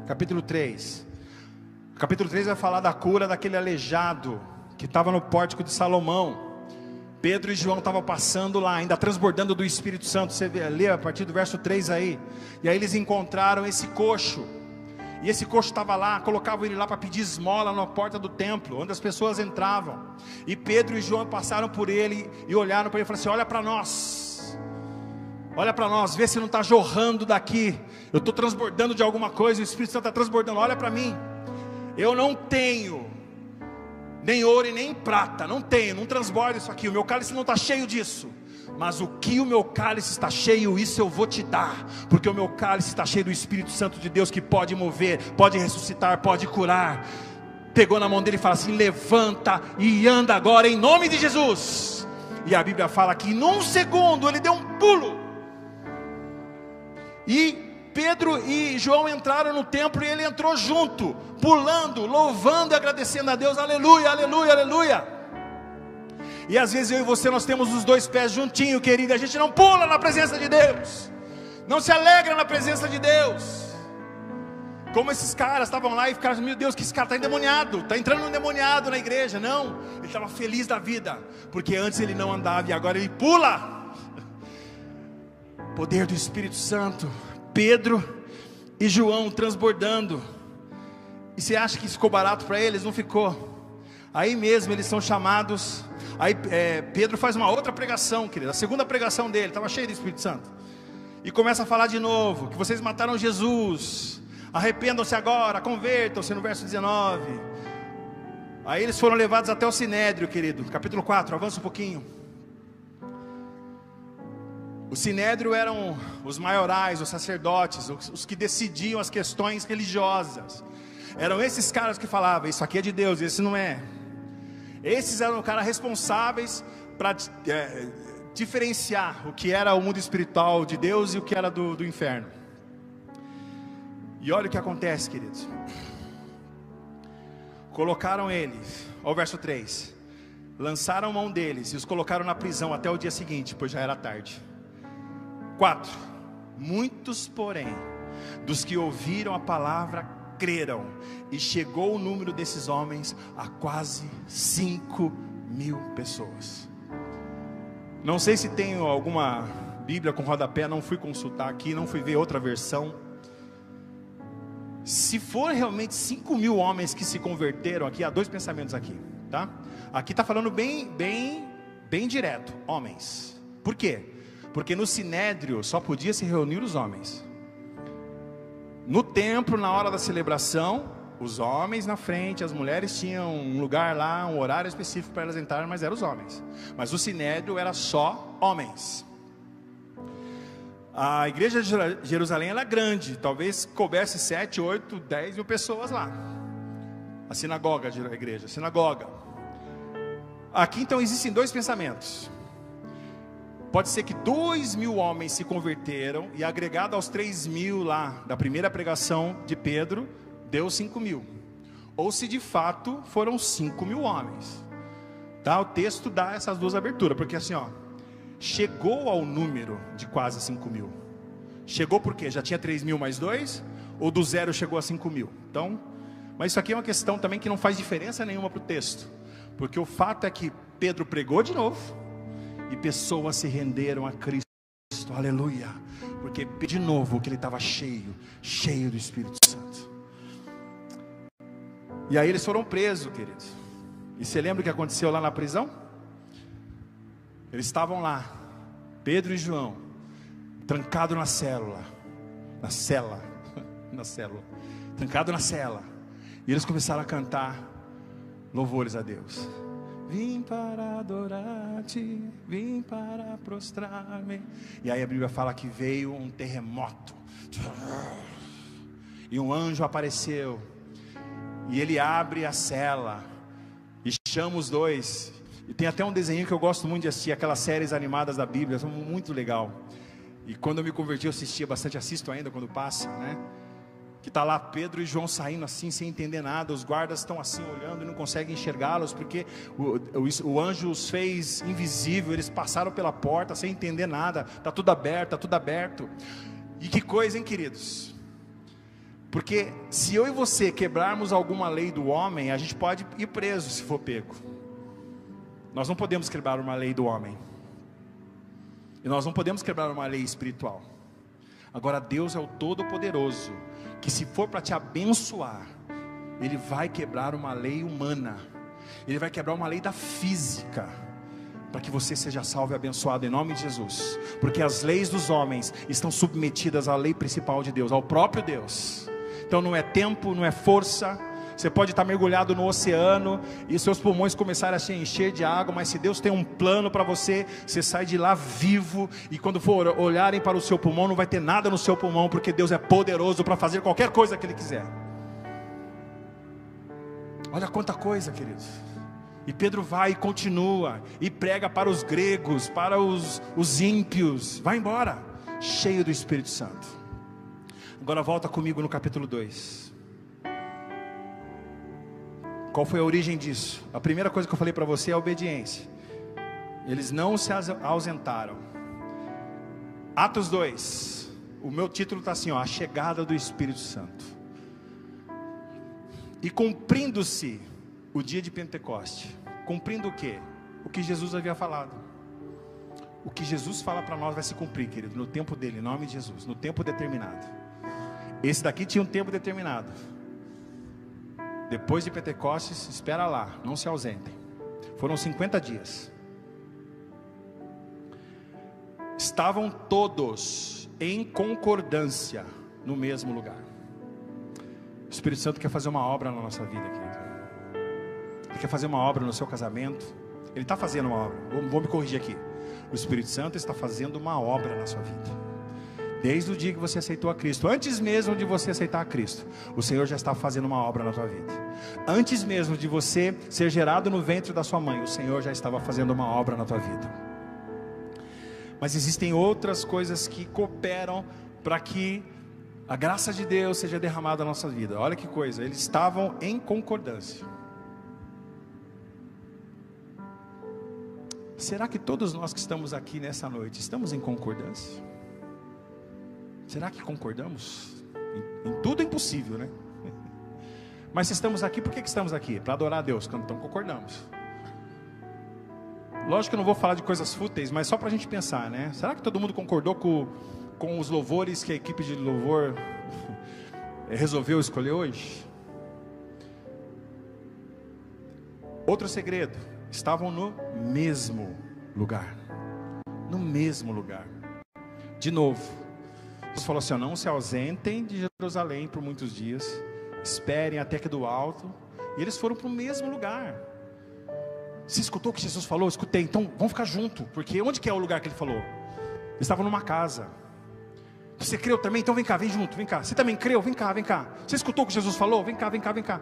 Capítulo 3. Capítulo 3 vai falar da cura daquele aleijado que estava no pórtico de Salomão. Pedro e João estavam passando lá, ainda transbordando do Espírito Santo. Você lê a partir do verso 3 aí. E aí eles encontraram esse coxo. E esse coxo estava lá, colocavam ele lá para pedir esmola na porta do templo, onde as pessoas entravam. E Pedro e João passaram por ele e olharam para ele e falaram assim: Olha para nós. Olha para nós, vê se não está jorrando daqui. Eu estou transbordando de alguma coisa, o Espírito Santo está transbordando. Olha para mim. Eu não tenho nem ouro e nem prata, não tenho, não transborda isso aqui. O meu cálice não está cheio disso. Mas o que o meu cálice está cheio, isso eu vou te dar, porque o meu cálice está cheio do Espírito Santo de Deus que pode mover, pode ressuscitar, pode curar. Pegou na mão dele e fala assim: levanta e anda agora em nome de Jesus. E a Bíblia fala que num segundo ele deu um pulo e Pedro e João entraram no templo e ele entrou junto, pulando, louvando e agradecendo a Deus. Aleluia, aleluia, aleluia. E às vezes eu e você nós temos os dois pés juntinho, querido, a gente não pula na presença de Deus. Não se alegra na presença de Deus. Como esses caras estavam lá e ficaram, meu Deus, que esse cara está endemoniado, está entrando um endemoniado na igreja. Não, ele estava feliz da vida, porque antes ele não andava e agora ele pula. Poder do Espírito Santo, Pedro e João transbordando. E você acha que ficou barato para eles? Não ficou. Aí mesmo eles são chamados. Aí é, Pedro faz uma outra pregação, querido. A segunda pregação dele, estava cheio do Espírito Santo. E começa a falar de novo: que vocês mataram Jesus. Arrependam-se agora, convertam-se no verso 19. Aí eles foram levados até o Sinédrio, querido. Capítulo 4, avança um pouquinho. O sinédrio eram os maiorais, os sacerdotes, os, os que decidiam as questões religiosas. Eram esses caras que falavam: Isso aqui é de Deus, esse não é. Esses eram os caras responsáveis para é, diferenciar o que era o mundo espiritual de Deus e o que era do, do inferno. E olha o que acontece, queridos. Colocaram eles, ao verso 3. Lançaram mão deles e os colocaram na prisão até o dia seguinte, pois já era tarde. 4. Muitos, porém, dos que ouviram a palavra creram, e chegou o número desses homens a quase 5 mil pessoas. Não sei se tem alguma Bíblia com rodapé, não fui consultar aqui, não fui ver outra versão. Se for realmente 5 mil homens que se converteram aqui, há dois pensamentos aqui, tá? Aqui está falando bem, bem, bem direto, homens. Por quê? porque no sinédrio só podia se reunir os homens. No templo, na hora da celebração, os homens na frente, as mulheres tinham um lugar lá, um horário específico para elas entrarem, mas eram os homens. Mas o sinédrio era só homens. A igreja de Jerusalém era grande, talvez coubesse 7, 8, 10 mil pessoas lá. A sinagoga, a igreja, a sinagoga. Aqui então existem dois pensamentos. Pode ser que dois mil homens se converteram e agregado aos três mil lá da primeira pregação de Pedro, deu cinco mil. Ou se de fato foram cinco mil homens. Tá? O texto dá essas duas aberturas, porque assim, ó, chegou ao número de quase cinco mil. Chegou porque já tinha três mil mais dois, ou do zero chegou a cinco mil. Então, mas isso aqui é uma questão também que não faz diferença nenhuma para o texto, porque o fato é que Pedro pregou de novo e pessoas se renderam a Cristo. Aleluia. Porque de novo que ele estava cheio, cheio do Espírito Santo. E aí eles foram presos, queridos. E você lembra o que aconteceu lá na prisão? Eles estavam lá, Pedro e João, trancado na célula, na cela, na célula, trancado na cela. E eles começaram a cantar louvores a Deus. Vim para adorar-te, vim para prostrar-me. E aí a Bíblia fala que veio um terremoto. E um anjo apareceu. E ele abre a cela e chama os dois. E tem até um desenho que eu gosto muito de assistir, aquelas séries animadas da Bíblia, são muito legal. E quando eu me converti, eu assistia bastante, assisto ainda quando passa, né? Que está lá Pedro e João saindo assim, sem entender nada, os guardas estão assim olhando e não conseguem enxergá-los, porque o, o, o, anjo os fez invisível, eles passaram pela porta sem entender nada, está tudo aberto, está tudo aberto. E que coisa, hein, queridos? Porque se eu e você quebrarmos alguma lei do homem, a gente pode ir preso se for pego. Nós não podemos quebrar uma lei do homem. E nós não podemos quebrar uma lei espiritual. Agora Deus é o Todo-Poderoso que se for para te abençoar, ele vai quebrar uma lei humana, ele vai quebrar uma lei da física, para que você seja salvo e abençoado em nome de Jesus, porque as leis dos homens estão submetidas à lei principal de Deus, ao próprio Deus. Então não é tempo, não é força, você pode estar mergulhado no oceano e seus pulmões começarem a se encher de água, mas se Deus tem um plano para você, você sai de lá vivo. E quando for olharem para o seu pulmão, não vai ter nada no seu pulmão, porque Deus é poderoso para fazer qualquer coisa que Ele quiser. Olha quanta coisa, queridos. E Pedro vai e continua, e prega para os gregos, para os, os ímpios. Vai embora, cheio do Espírito Santo. Agora volta comigo no capítulo 2. Qual foi a origem disso? A primeira coisa que eu falei para você é a obediência. Eles não se ausentaram. Atos 2. O meu título está assim: ó, A chegada do Espírito Santo. E cumprindo-se o dia de Pentecoste. Cumprindo o que? O que Jesus havia falado. O que Jesus fala para nós vai se cumprir, querido, no tempo dele, em nome de Jesus, no tempo determinado. Esse daqui tinha um tempo determinado. Depois de Pentecostes, espera lá, não se ausentem. Foram 50 dias. Estavam todos em concordância no mesmo lugar. O Espírito Santo quer fazer uma obra na nossa vida, querido. Ele quer fazer uma obra no seu casamento. Ele está fazendo uma obra. Vou, vou me corrigir aqui. O Espírito Santo está fazendo uma obra na sua vida. Desde o dia que você aceitou a Cristo, antes mesmo de você aceitar a Cristo, o Senhor já está fazendo uma obra na tua vida. Antes mesmo de você ser gerado no ventre da sua mãe, o Senhor já estava fazendo uma obra na tua vida. Mas existem outras coisas que cooperam para que a graça de Deus seja derramada na nossa vida. Olha que coisa, eles estavam em concordância. Será que todos nós que estamos aqui nessa noite estamos em concordância? Será que concordamos? Em, em tudo é impossível, né? Mas se estamos aqui, por que, que estamos aqui? Para adorar a Deus, então concordamos. Lógico que eu não vou falar de coisas fúteis, mas só para a gente pensar, né? Será que todo mundo concordou com, com os louvores que a equipe de louvor resolveu escolher hoje? Outro segredo: estavam no mesmo lugar. No mesmo lugar. De novo, Jesus falou assim: não se ausentem de Jerusalém por muitos dias, esperem até que do alto. E eles foram para o mesmo lugar. Você escutou o que Jesus falou? Escutei. Então vamos ficar junto, porque onde que é o lugar que ele falou? Eles estavam numa casa. Você creu também? Então vem cá, vem junto, vem cá. Você também creu? Vem cá, vem cá. Você escutou o que Jesus falou? Vem cá, vem cá, vem cá.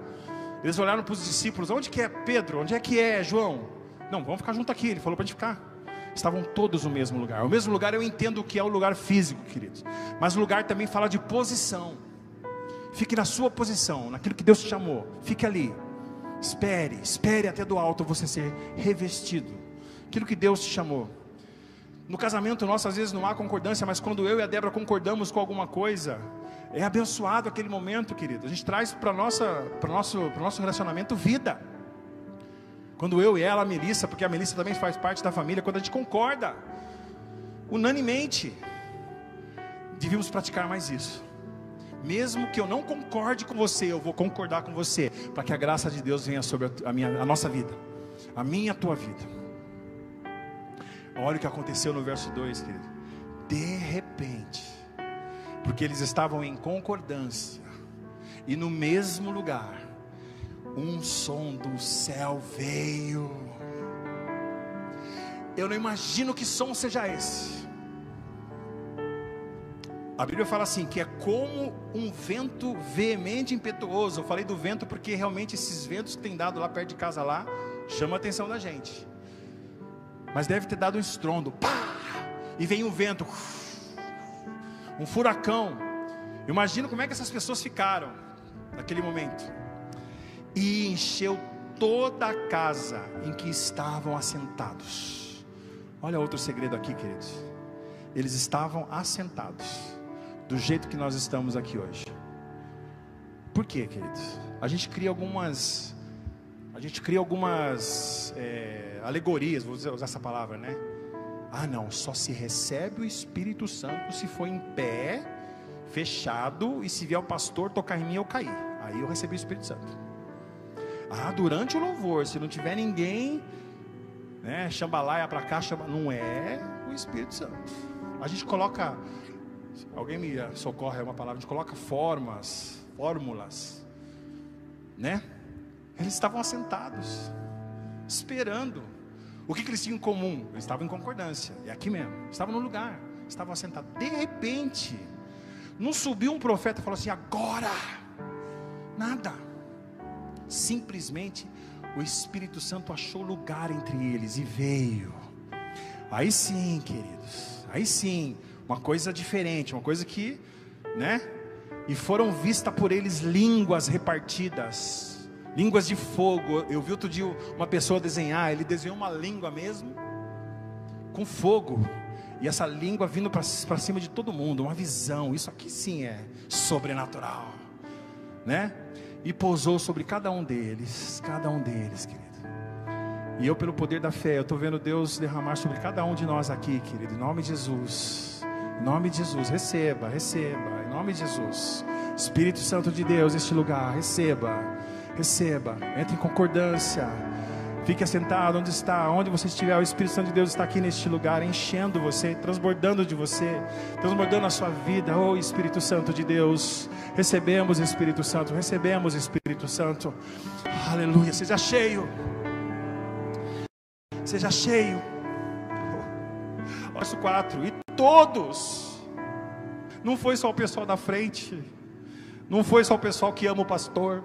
Eles olharam para os discípulos: onde que é Pedro? Onde é que é João? Não, vamos ficar junto aqui. Ele falou para a gente ficar. Estavam todos no mesmo lugar. O mesmo lugar eu entendo que é o lugar físico, queridos, mas o lugar também fala de posição. Fique na sua posição, naquilo que Deus te chamou. Fique ali. Espere, espere até do alto você ser revestido. Aquilo que Deus te chamou. No casamento nosso às vezes não há concordância, mas quando eu e a Débora concordamos com alguma coisa, é abençoado aquele momento, querido. A gente traz para para nosso, nosso relacionamento vida. Quando eu e ela, a Melissa, porque a Melissa também faz parte da família, quando a gente concorda, unanimemente, devíamos praticar mais isso. Mesmo que eu não concorde com você, eu vou concordar com você, para que a graça de Deus venha sobre a, minha, a nossa vida, a minha e a tua vida. Olha o que aconteceu no verso 2, querido. De repente, porque eles estavam em concordância, e no mesmo lugar, um som do céu veio. Eu não imagino que som seja esse. A Bíblia fala assim: que é como um vento veemente, impetuoso. Eu falei do vento porque realmente esses ventos que tem dado lá perto de casa lá chama a atenção da gente. Mas deve ter dado um estrondo, pá! E vem um vento, um furacão. Imagino como é que essas pessoas ficaram naquele momento. E encheu toda a casa em que estavam assentados. Olha outro segredo aqui, queridos. Eles estavam assentados do jeito que nós estamos aqui hoje. Por quê, queridos? A gente cria algumas, a gente cria algumas é, alegorias, vou usar essa palavra, né? Ah, não, só se recebe o Espírito Santo se for em pé, fechado, e se vier o pastor tocar em mim, eu cair. Aí eu recebi o Espírito Santo. Ah, durante o louvor, se não tiver ninguém, né, chambalaia para cá, não é o Espírito Santo. A gente coloca Alguém me socorre, é uma palavra, a gente coloca formas, fórmulas, né? Eles estavam assentados, esperando. O que, que eles tinham em comum? Eles estavam em concordância, é aqui mesmo, estavam no lugar, estavam assentados. De repente, não subiu um profeta e falou assim: agora, nada. Simplesmente o Espírito Santo achou lugar entre eles e veio. Aí sim, queridos, aí sim, uma coisa diferente, uma coisa que, né? E foram vistas por eles línguas repartidas, línguas de fogo. Eu vi outro dia uma pessoa desenhar, ele desenhou uma língua mesmo, com fogo, e essa língua vindo para cima de todo mundo, uma visão. Isso aqui sim é sobrenatural, né? E pousou sobre cada um deles, cada um deles, querido. E eu, pelo poder da fé, eu estou vendo Deus derramar sobre cada um de nós aqui, querido, em nome de Jesus. Em nome de Jesus, receba, receba. Em nome de Jesus. Espírito Santo de Deus, este lugar, receba, receba. Entre em concordância. Fique assentado onde está, onde você estiver. O Espírito Santo de Deus está aqui neste lugar, enchendo você, transbordando de você, transbordando a sua vida. Oh Espírito Santo de Deus, recebemos Espírito Santo, recebemos Espírito Santo. Aleluia. Seja cheio, seja cheio. Verso 4: E todos, não foi só o pessoal da frente, não foi só o pessoal que ama o pastor,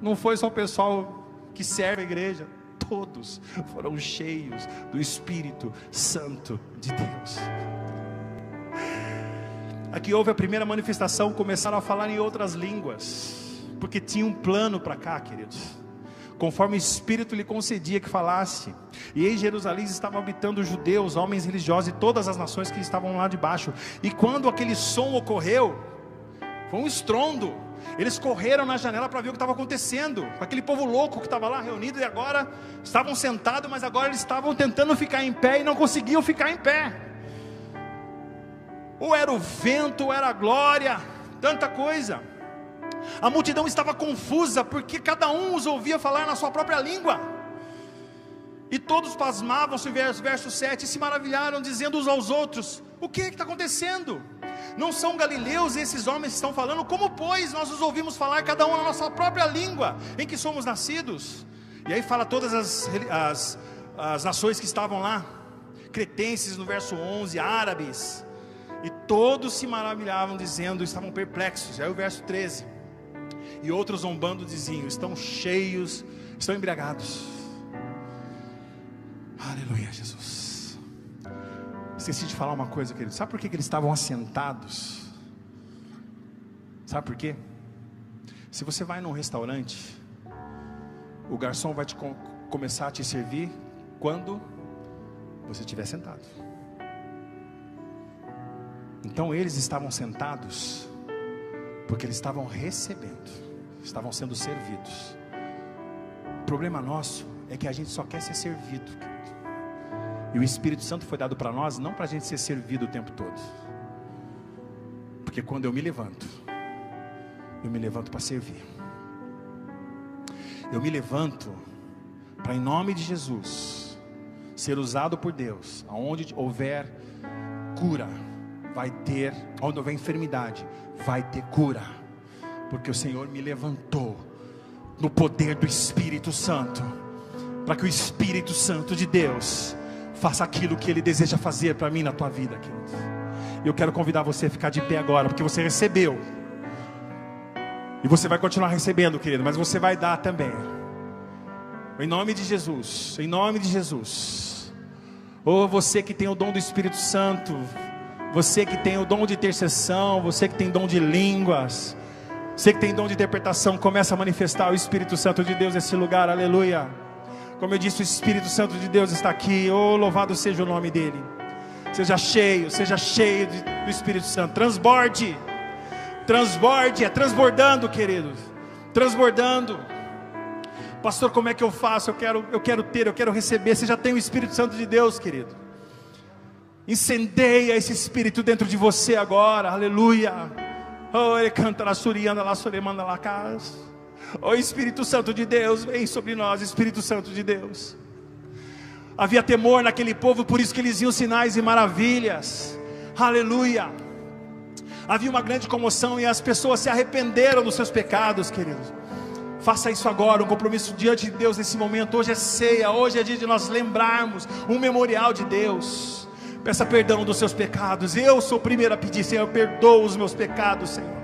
não foi só o pessoal que serve a igreja, todos foram cheios do Espírito Santo de Deus. Aqui houve a primeira manifestação, começaram a falar em outras línguas, porque tinha um plano para cá, queridos conforme o Espírito lhe concedia que falasse. E em Jerusalém estavam habitando judeus, homens religiosos e todas as nações que estavam lá debaixo. E quando aquele som ocorreu, foi um estrondo. Eles correram na janela para ver o que estava acontecendo. Aquele povo louco que estava lá reunido e agora estavam sentados, mas agora eles estavam tentando ficar em pé e não conseguiam ficar em pé. Ou era o vento, ou era a glória, tanta coisa. A multidão estava confusa, porque cada um os ouvia falar na sua própria língua. E todos pasmavam-se, verso 7, e se maravilharam, dizendo uns aos outros: O que é está acontecendo? Não são galileus esses homens que estão falando? Como, pois, nós os ouvimos falar, cada um na nossa própria língua, em que somos nascidos? E aí fala todas as, as, as nações que estavam lá, cretenses no verso 11, árabes, e todos se maravilhavam, dizendo, estavam perplexos. Aí o verso 13 e outros zombando diziam: estão cheios, estão embriagados. Aleluia, Jesus. Esqueci de falar uma coisa, querido. Sabe por que, que eles estavam assentados? Sabe por quê? Se você vai num restaurante, o garçom vai te com, começar a te servir quando você estiver sentado. Então eles estavam sentados porque eles estavam recebendo, estavam sendo servidos. O problema nosso é que a gente só quer ser servido. E o Espírito Santo foi dado para nós não para a gente ser servido o tempo todo. Porque quando eu me levanto, eu me levanto para servir. Eu me levanto para, em nome de Jesus, ser usado por Deus. Aonde houver cura, vai ter, onde houver enfermidade, vai ter cura. Porque o Senhor me levantou no poder do Espírito Santo, para que o Espírito Santo de Deus faça aquilo que Ele deseja fazer para mim na tua vida, querido. Eu quero convidar você a ficar de pé agora, porque você recebeu. E você vai continuar recebendo, querido, mas você vai dar também. Em nome de Jesus, em nome de Jesus. Ou oh, você que tem o dom do Espírito Santo, você que tem o dom de intercessão, você que tem dom de línguas, você que tem dom de interpretação, começa a manifestar o Espírito Santo de Deus nesse lugar, aleluia. Como eu disse, o Espírito Santo de Deus está aqui, oh louvado seja o nome dEle. Seja cheio, seja cheio do Espírito Santo, transborde, transborde, é transbordando, queridos, transbordando. Pastor, como é que eu faço? Eu quero, eu quero ter, eu quero receber. Você já tem o Espírito Santo de Deus, querido. Incendeia esse Espírito dentro de você agora, aleluia. Oh, ele canta na surianda, lá suremanda lá casa. Oh, Espírito Santo de Deus, vem sobre nós, Espírito Santo de Deus. Havia temor naquele povo, por isso que eles iam sinais e maravilhas. Aleluia. Havia uma grande comoção e as pessoas se arrependeram dos seus pecados, queridos. Faça isso agora, um compromisso diante de Deus nesse momento. Hoje é ceia, hoje é dia de nós lembrarmos um memorial de Deus. Peça perdão dos seus pecados. Eu sou o primeiro a pedir, Senhor, perdoa os meus pecados, Senhor.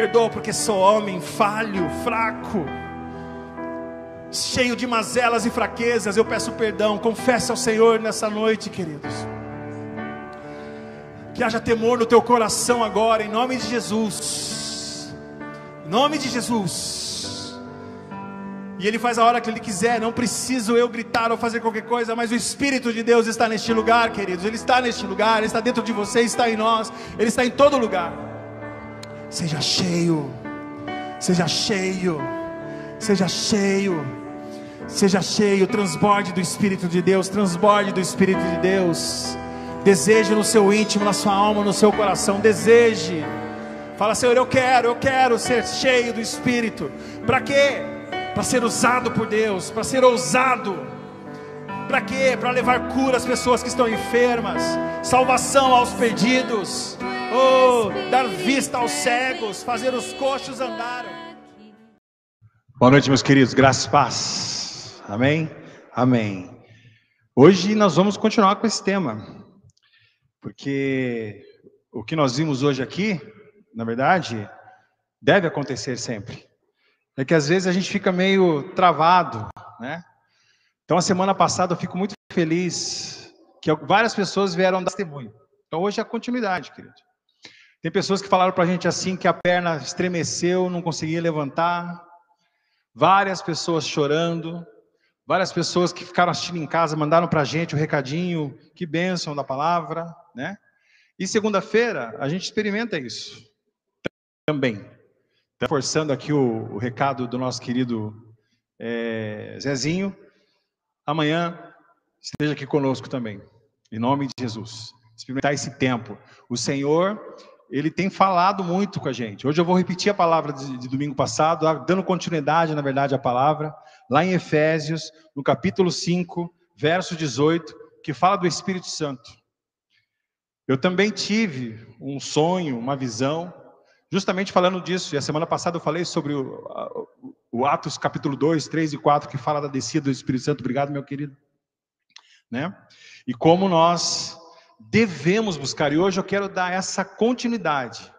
Perdoa porque sou homem falho, fraco, cheio de mazelas e fraquezas. Eu peço perdão. Confesse ao Senhor nessa noite, queridos. Que haja temor no teu coração agora, em nome de Jesus. Em nome de Jesus. E Ele faz a hora que Ele quiser, não preciso eu gritar ou fazer qualquer coisa, mas o Espírito de Deus está neste lugar, queridos. Ele está neste lugar, Ele está dentro de você, está em nós, Ele está em todo lugar. Seja cheio, seja cheio, seja cheio, seja cheio, transborde do Espírito de Deus, transborde do Espírito de Deus. Deseje no seu íntimo, na sua alma, no seu coração, deseje. Fala, Senhor, eu quero, eu quero ser cheio do Espírito. Para quê? para ser usado por Deus, para ser ousado. Para quê? Para levar cura às pessoas que estão enfermas, salvação aos perdidos, oh, dar vista aos cegos, fazer os coxos andar. Boa noite, meus queridos, graças e paz. Amém? Amém. Hoje nós vamos continuar com esse tema, porque o que nós vimos hoje aqui, na verdade, deve acontecer sempre é que às vezes a gente fica meio travado, né? Então, a semana passada eu fico muito feliz que várias pessoas vieram dar testemunho. Então, hoje é a continuidade, querido. Tem pessoas que falaram para a gente assim que a perna estremeceu, não conseguia levantar. Várias pessoas chorando. Várias pessoas que ficaram assistindo em casa mandaram para a gente o recadinho, que bênção da palavra, né? E segunda-feira a gente experimenta isso também. Reforçando aqui o, o, recado do nosso querido é, Zezinho, amanhã esteja aqui conosco também, em nome de Jesus. Experimentar esse tempo. O Senhor, Ele tem falado muito com a gente. Hoje eu vou repetir a palavra de, de domingo passado, dando continuidade, na verdade, à palavra, lá em Efésios, no capítulo 5, verso 18, que fala do Espírito Santo. Eu também tive um sonho, uma visão, Justamente falando disso, e a semana passada eu falei sobre o, o Atos capítulo 2, 3 e 4, que fala da descida do Espírito Santo. Obrigado, meu querido. Né? E como nós devemos buscar, e hoje eu quero dar essa continuidade.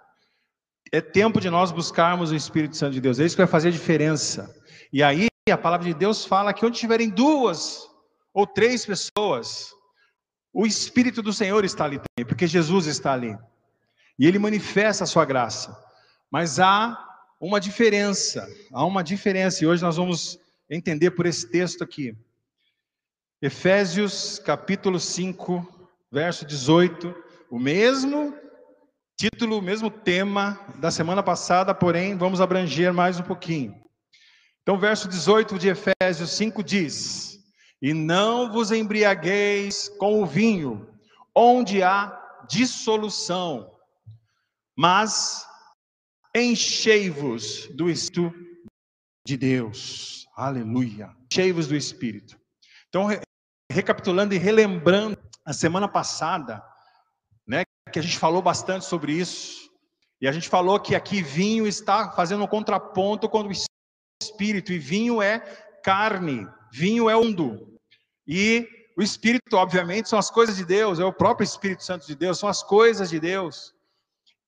É tempo de nós buscarmos o Espírito Santo de Deus, é isso que vai fazer a diferença. E aí a palavra de Deus fala que onde tiverem duas ou três pessoas o Espírito do Senhor está ali também, porque Jesus está ali. E ele manifesta a sua graça. Mas há uma diferença, há uma diferença, e hoje nós vamos entender por esse texto aqui. Efésios capítulo 5, verso 18, o mesmo título, o mesmo tema da semana passada, porém vamos abranger mais um pouquinho. Então, verso 18 de Efésios 5 diz: E não vos embriagueis com o vinho, onde há dissolução, mas enchei-vos do Espírito de Deus. Aleluia. Enchei-vos do Espírito. Então, recapitulando e relembrando a semana passada, né, que a gente falou bastante sobre isso, e a gente falou que aqui vinho está fazendo um contraponto com o espírito, e vinho é carne, vinho é mundo. E o espírito, obviamente, são as coisas de Deus, é o próprio Espírito Santo de Deus, são as coisas de Deus.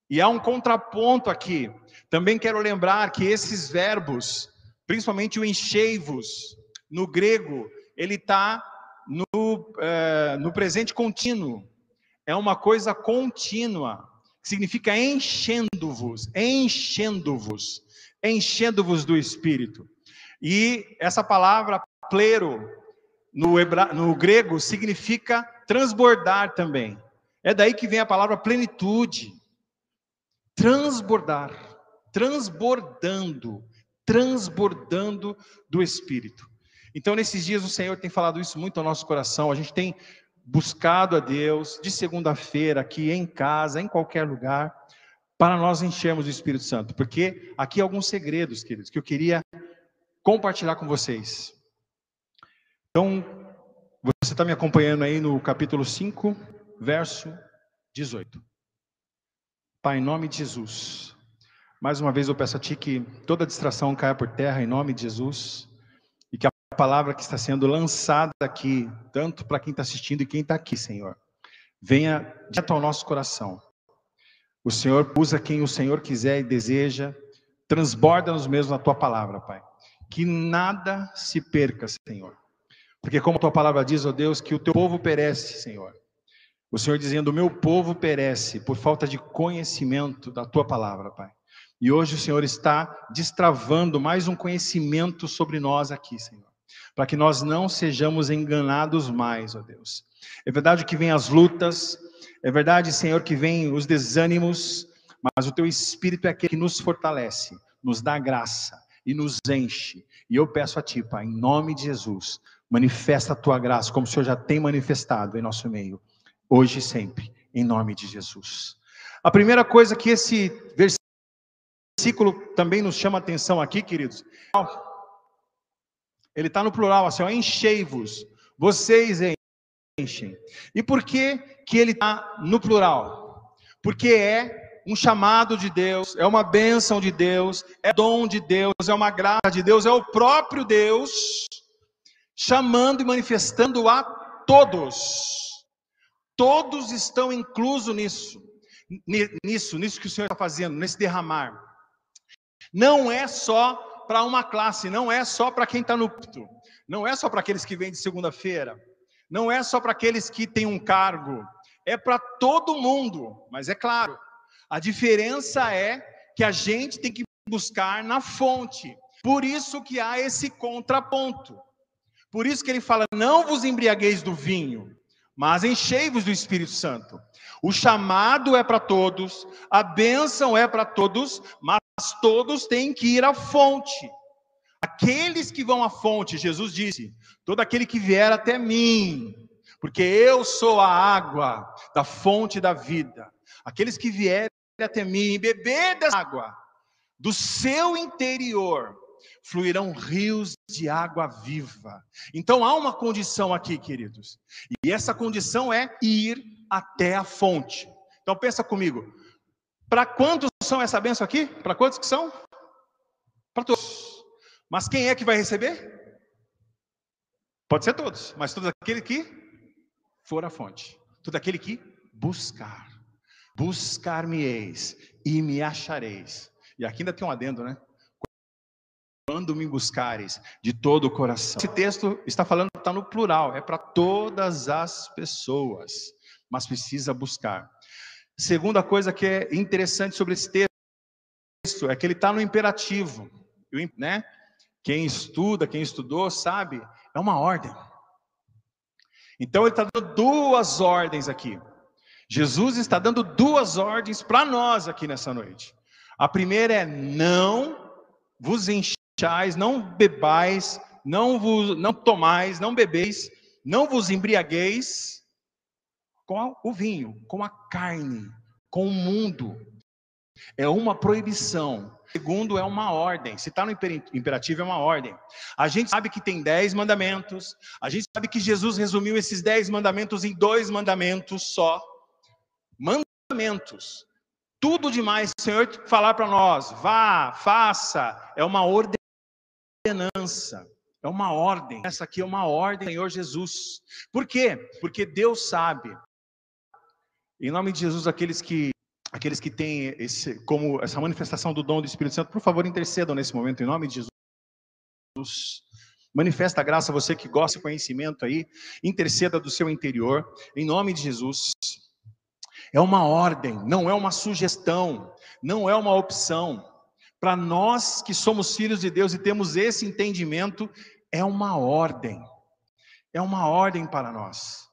E há um contraponto aqui. Também quero lembrar que esses verbos, principalmente o enchei-vos, no grego, ele está no, é, no presente contínuo. É uma coisa contínua, significa enchendo-vos, enchendo-vos, enchendo-vos do Espírito. E essa palavra plero, no, hebra... no grego, significa transbordar também. É daí que vem a palavra plenitude. Transbordar, transbordando, transbordando do Espírito. Então, nesses dias, o Senhor tem falado isso muito ao nosso coração. A gente tem buscado a Deus de segunda-feira, aqui em casa, em qualquer lugar, para nós enchermos o Espírito Santo. Porque aqui alguns segredos, queridos, que eu queria compartilhar com vocês. Então, você está me acompanhando aí no capítulo 5, verso 18. Pai, em nome de Jesus, mais uma vez eu peço a Ti que toda distração caia por terra, em nome de Jesus a palavra que está sendo lançada aqui, tanto para quem está assistindo e quem está aqui, Senhor, venha direto ao nosso coração. O Senhor usa quem o Senhor quiser e deseja, transborda-nos mesmo na tua palavra, Pai. Que nada se perca, Senhor. Porque como a tua palavra diz, ó oh Deus, que o teu povo perece, Senhor. O Senhor dizendo, o meu povo perece por falta de conhecimento da tua palavra, Pai. E hoje o Senhor está destravando mais um conhecimento sobre nós aqui, Senhor para que nós não sejamos enganados mais, ó Deus. É verdade que vem as lutas, é verdade, Senhor, que vem os desânimos, mas o teu Espírito é aquele que nos fortalece, nos dá graça e nos enche. E eu peço a Ti, Pai, em nome de Jesus, manifesta a Tua graça, como o Senhor já tem manifestado em nosso meio, hoje e sempre, em nome de Jesus. A primeira coisa que esse versículo também nos chama a atenção aqui, queridos, ele está no plural, assim, enchei-vos. Vocês enchem. E por que, que ele está no plural? Porque é um chamado de Deus, é uma bênção de Deus, é dom de Deus, é uma graça de Deus, é o próprio Deus chamando e manifestando a todos. Todos estão inclusos nisso, nisso, nisso que o Senhor está fazendo, nesse derramar. Não é só para uma classe, não é só para quem está no púlpito, não é só para aqueles que vêm de segunda-feira, não é só para aqueles que têm um cargo, é para todo mundo. Mas é claro, a diferença é que a gente tem que buscar na fonte. Por isso que há esse contraponto. Por isso que ele fala: não vos embriagueis do vinho, mas enchei-vos do Espírito Santo. O chamado é para todos, a bênção é para todos, mas todos têm que ir à fonte. Aqueles que vão à fonte, Jesus disse: todo aquele que vier até mim, porque eu sou a água da fonte da vida. Aqueles que vierem até mim e beber dessa água, do seu interior, fluirão rios de água viva. Então há uma condição aqui, queridos. E essa condição é ir até a fonte. Então pensa comigo. Para quantos são essa benção aqui? Para quantos que são? Para todos. Mas quem é que vai receber? Pode ser todos, mas todo aquele que for a fonte. Todo aquele que buscar. Buscar-me-eis e me achareis. E aqui ainda tem um adendo, né? quando me buscares de todo o coração. Esse texto está falando, está no plural, é para todas as pessoas, mas precisa buscar. Segunda coisa que é interessante sobre esse texto é que ele está no imperativo, né? Quem estuda, quem estudou, sabe, é uma ordem. Então ele está dando duas ordens aqui. Jesus está dando duas ordens para nós aqui nessa noite. A primeira é não vos enchais, não bebais, não vos não tomais, não bebeis, não vos embriagueis com o vinho, com a carne, com o mundo. É uma proibição. Segundo, é uma ordem. Se está no imperativo, é uma ordem. A gente sabe que tem dez mandamentos. A gente sabe que Jesus resumiu esses dez mandamentos em dois mandamentos só. Mandamentos. Tudo demais, o Senhor falar para nós, vá, faça, é uma ordenança, é uma ordem. Essa aqui é uma ordem, Senhor Jesus. Por quê? Porque Deus sabe. Em nome de Jesus, aqueles que aqueles que têm esse como essa manifestação do dom do Espírito Santo, por favor, intercedam nesse momento em nome de Jesus. Manifesta a graça, você que gosta de conhecimento aí, interceda do seu interior, em nome de Jesus. É uma ordem, não é uma sugestão, não é uma opção. Para nós que somos filhos de Deus e temos esse entendimento, é uma ordem. É uma ordem para nós.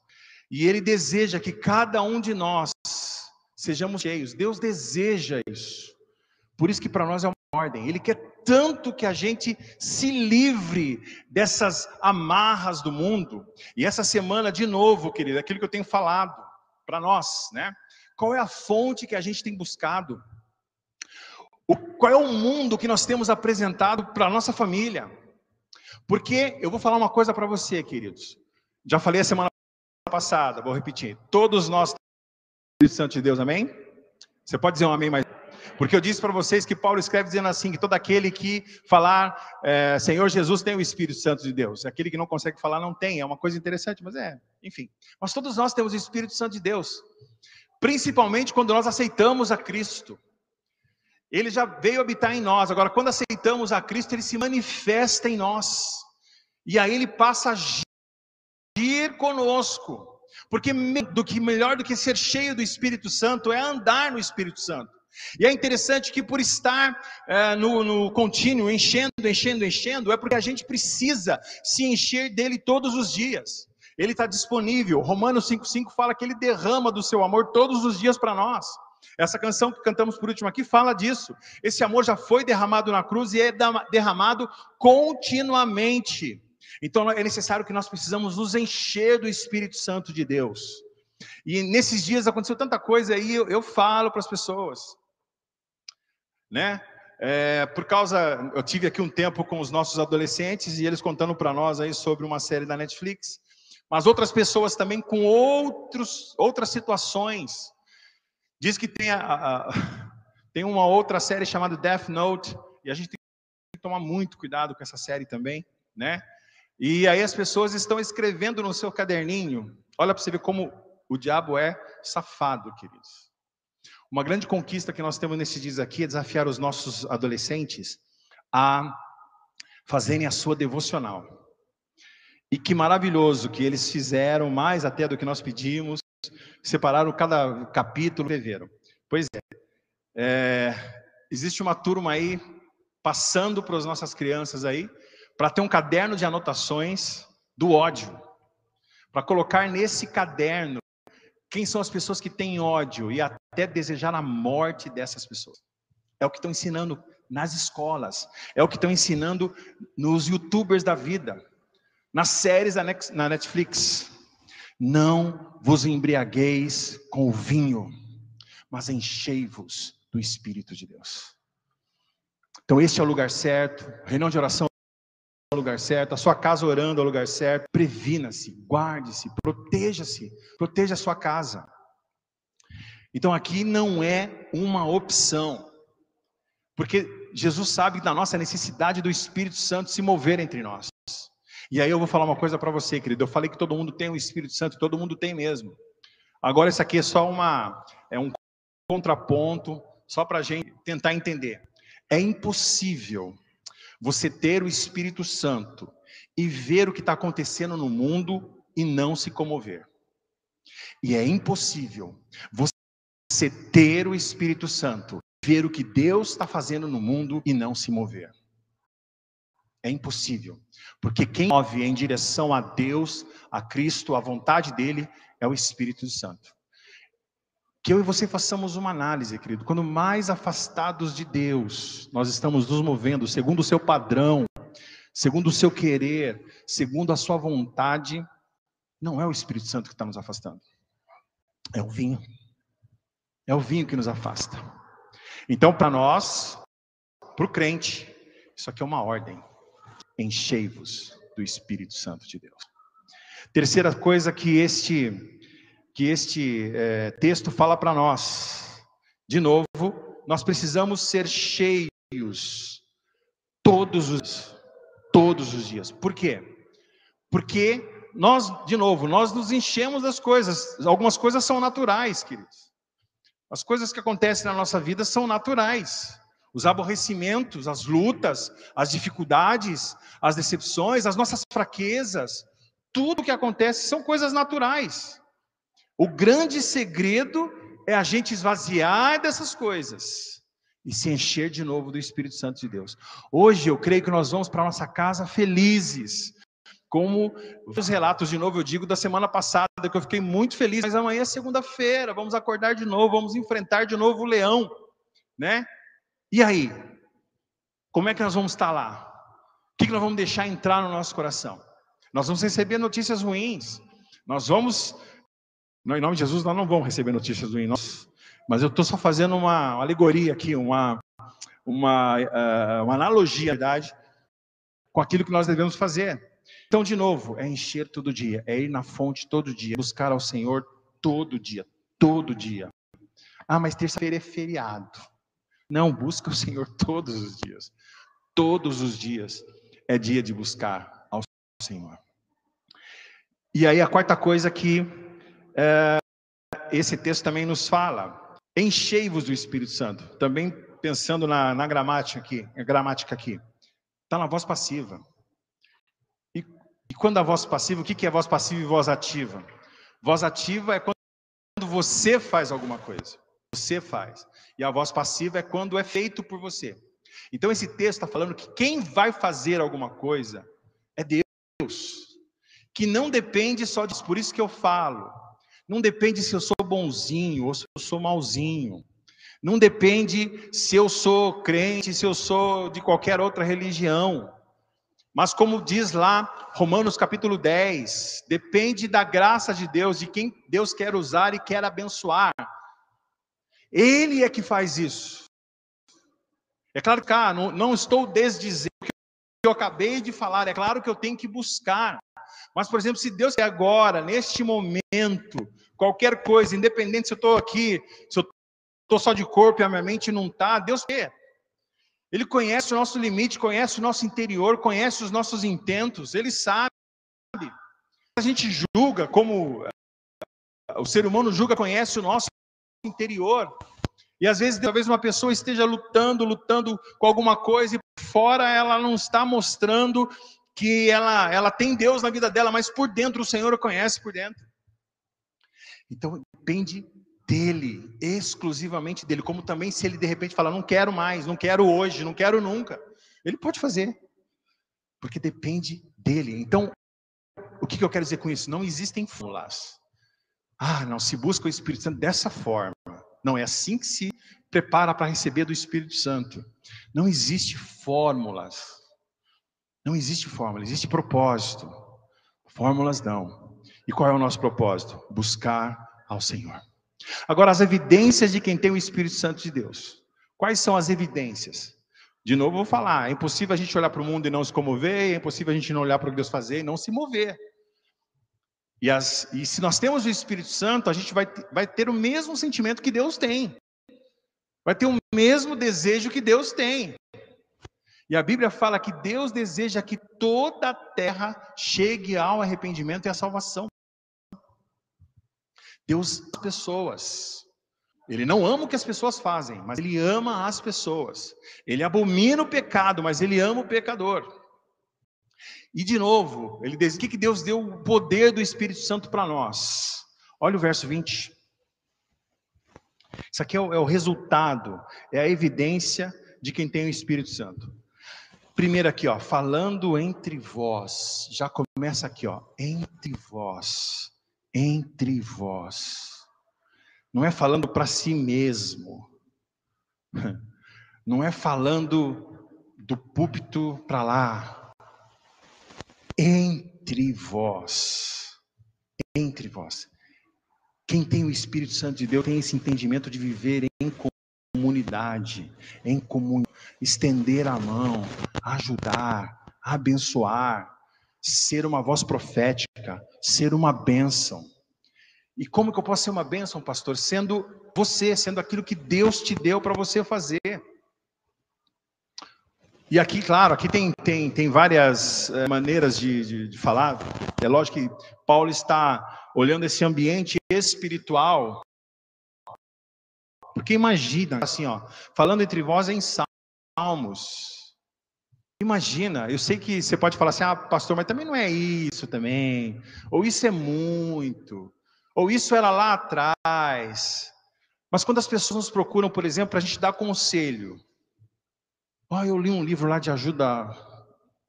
E Ele deseja que cada um de nós sejamos cheios. Deus deseja isso. Por isso que para nós é uma ordem. Ele quer tanto que a gente se livre dessas amarras do mundo. E essa semana, de novo, querido, aquilo que eu tenho falado para nós, né? Qual é a fonte que a gente tem buscado? O, qual é o mundo que nós temos apresentado para a nossa família? Porque eu vou falar uma coisa para você, queridos. Já falei a semana passada, vou repetir. Todos nós temos o Espírito Santo de Deus, amém? Você pode dizer um amém mais? Porque eu disse para vocês que Paulo escreve dizendo assim: que todo aquele que falar é, Senhor Jesus tem o Espírito Santo de Deus. Aquele que não consegue falar não tem. É uma coisa interessante, mas é, enfim. Mas todos nós temos o Espírito Santo de Deus principalmente quando nós aceitamos a Cristo. Ele já veio habitar em nós. Agora, quando aceitamos a Cristo, ele se manifesta em nós. E aí ele passa a agir conosco. Porque do que melhor do que ser cheio do Espírito Santo é andar no Espírito Santo. E é interessante que por estar é, no, no contínuo, enchendo, enchendo, enchendo, é porque a gente precisa se encher dele todos os dias. Ele está disponível. Romanos 5,5 fala que ele derrama do seu amor todos os dias para nós. Essa canção que cantamos por último aqui fala disso. Esse amor já foi derramado na cruz e é derramado continuamente. Então é necessário que nós precisamos nos encher do Espírito Santo de Deus. E nesses dias aconteceu tanta coisa aí, eu, eu falo para as pessoas, né? É, por causa, eu tive aqui um tempo com os nossos adolescentes e eles contando para nós aí sobre uma série da Netflix mas outras pessoas também com outros, outras situações. Diz que tem, a, a, tem uma outra série chamada Death Note, e a gente tem que tomar muito cuidado com essa série também, né? E aí as pessoas estão escrevendo no seu caderninho, olha para você ver como o diabo é safado, queridos. Uma grande conquista que nós temos nesses dias aqui é desafiar os nossos adolescentes a fazerem a sua devocional. E que maravilhoso que eles fizeram mais até do que nós pedimos, separaram cada capítulo e escreveram. Pois é, é, existe uma turma aí passando para as nossas crianças aí, para ter um caderno de anotações do ódio, para colocar nesse caderno quem são as pessoas que têm ódio e até desejar a morte dessas pessoas. É o que estão ensinando nas escolas, é o que estão ensinando nos youtubers da vida nas séries na Netflix. Não vos embriagueis com o vinho, mas enchei-vos do Espírito de Deus. Então, este é o lugar certo, reunião de oração é o lugar certo, a sua casa orando é o lugar certo. Previna-se, guarde-se, proteja-se, proteja a sua casa. Então, aqui não é uma opção, porque Jesus sabe da nossa necessidade do Espírito Santo se mover entre nós. E aí eu vou falar uma coisa para você, querido. Eu falei que todo mundo tem o Espírito Santo, todo mundo tem mesmo. Agora isso aqui é só uma é um contraponto, só para a gente tentar entender. É impossível você ter o Espírito Santo e ver o que está acontecendo no mundo e não se comover. E é impossível você ter o Espírito Santo, ver o que Deus está fazendo no mundo e não se mover. É impossível, porque quem move em direção a Deus, a Cristo, a vontade dele, é o Espírito Santo. Que eu e você façamos uma análise, querido. Quando mais afastados de Deus, nós estamos nos movendo segundo o seu padrão, segundo o seu querer, segundo a sua vontade, não é o Espírito Santo que está nos afastando, é o vinho. É o vinho que nos afasta. Então, para nós, para o crente, isso aqui é uma ordem enchei-vos do Espírito Santo de Deus. Terceira coisa que este que este é, texto fala para nós, de novo, nós precisamos ser cheios todos os todos os dias. Por quê? Porque nós, de novo, nós nos enchemos das coisas. Algumas coisas são naturais, queridos. As coisas que acontecem na nossa vida são naturais os aborrecimentos, as lutas, as dificuldades, as decepções, as nossas fraquezas, tudo que acontece são coisas naturais. O grande segredo é a gente esvaziar dessas coisas e se encher de novo do Espírito Santo de Deus. Hoje eu creio que nós vamos para nossa casa felizes. Como os relatos de novo eu digo da semana passada que eu fiquei muito feliz, mas amanhã é segunda-feira, vamos acordar de novo, vamos enfrentar de novo o leão, né? E aí? Como é que nós vamos estar lá? O que nós vamos deixar entrar no nosso coração? Nós vamos receber notícias ruins. Nós vamos, em nome de Jesus, nós não vamos receber notícias ruins. mas eu estou só fazendo uma, alegoria aqui, uma, uma, uh, uma analogia, verdade, com aquilo que nós devemos fazer. Então, de novo, é encher todo dia, é ir na fonte todo dia, buscar ao Senhor todo dia, todo dia. Ah, mas terça-feira é feriado. Não, busca o Senhor todos os dias. Todos os dias é dia de buscar ao Senhor. E aí a quarta coisa que esse texto também nos fala: enchei-vos do Espírito Santo. Também pensando na, na gramática aqui, a gramática aqui, está na voz passiva. E, e quando a voz passiva, o que, que é voz passiva e voz ativa? Voz ativa é quando você faz alguma coisa. Você faz. E a voz passiva é quando é feito por você. Então esse texto está falando que quem vai fazer alguma coisa é Deus. Que não depende só disso. Por isso que eu falo. Não depende se eu sou bonzinho ou se eu sou malzinho. Não depende se eu sou crente, se eu sou de qualquer outra religião. Mas como diz lá Romanos capítulo 10, depende da graça de Deus, de quem Deus quer usar e quer abençoar. Ele é que faz isso. É claro que ah, não, não estou desdizendo eu acabei de falar, é claro que eu tenho que buscar. Mas, por exemplo, se Deus quer agora, neste momento, qualquer coisa, independente se eu estou aqui, se eu estou só de corpo e a minha mente não está, Deus quer. Ele conhece o nosso limite, conhece o nosso interior, conhece os nossos intentos, ele sabe. A gente julga como o ser humano julga, conhece o nosso interior. E às vezes, talvez uma pessoa esteja lutando, lutando com alguma coisa e fora ela não está mostrando que ela, ela tem Deus na vida dela, mas por dentro o Senhor o conhece por dentro. Então depende dele, exclusivamente dele, como também se ele de repente falar, não quero mais, não quero hoje, não quero nunca. Ele pode fazer, porque depende dele. Então, o que, eu quero dizer com isso? Não existem fórmulas. Ah, não, se busca o Espírito Santo dessa forma. Não, é assim que se prepara para receber do Espírito Santo. Não existe fórmulas. Não existe fórmula, existe propósito. Fórmulas não. E qual é o nosso propósito? Buscar ao Senhor. Agora, as evidências de quem tem o Espírito Santo de Deus. Quais são as evidências? De novo, vou falar: é impossível a gente olhar para o mundo e não se comover, é impossível a gente não olhar para o que Deus fazer e não se mover. E, as, e se nós temos o Espírito Santo, a gente vai, vai ter o mesmo sentimento que Deus tem. Vai ter o mesmo desejo que Deus tem. E a Bíblia fala que Deus deseja que toda a terra chegue ao arrependimento e à salvação. Deus, pessoas. Ele não ama o que as pessoas fazem, mas ele ama as pessoas. Ele abomina o pecado, mas ele ama o pecador. E de novo, ele diz: o que Deus deu o poder do Espírito Santo para nós? Olha o verso 20. Isso aqui é o, é o resultado, é a evidência de quem tem o Espírito Santo. Primeiro aqui, ó, falando entre vós. Já começa aqui, ó, entre vós, entre vós. Não é falando para si mesmo. Não é falando do púlpito para lá. Entre vós. Entre vós. Quem tem o Espírito Santo de Deus tem esse entendimento de viver em comunidade, em comunhão, estender a mão, ajudar, abençoar, ser uma voz profética, ser uma bênção. E como que eu posso ser uma bênção, pastor? Sendo você, sendo aquilo que Deus te deu para você fazer. E aqui, claro, aqui tem, tem, tem várias é, maneiras de, de, de falar. É lógico que Paulo está olhando esse ambiente espiritual. Porque imagina, assim, ó, falando entre vós em salmos. Imagina, eu sei que você pode falar assim, ah, pastor, mas também não é isso também. Ou isso é muito. Ou isso era lá atrás. Mas quando as pessoas nos procuram, por exemplo, para a gente dar conselho. Oh, eu li um livro lá de ajuda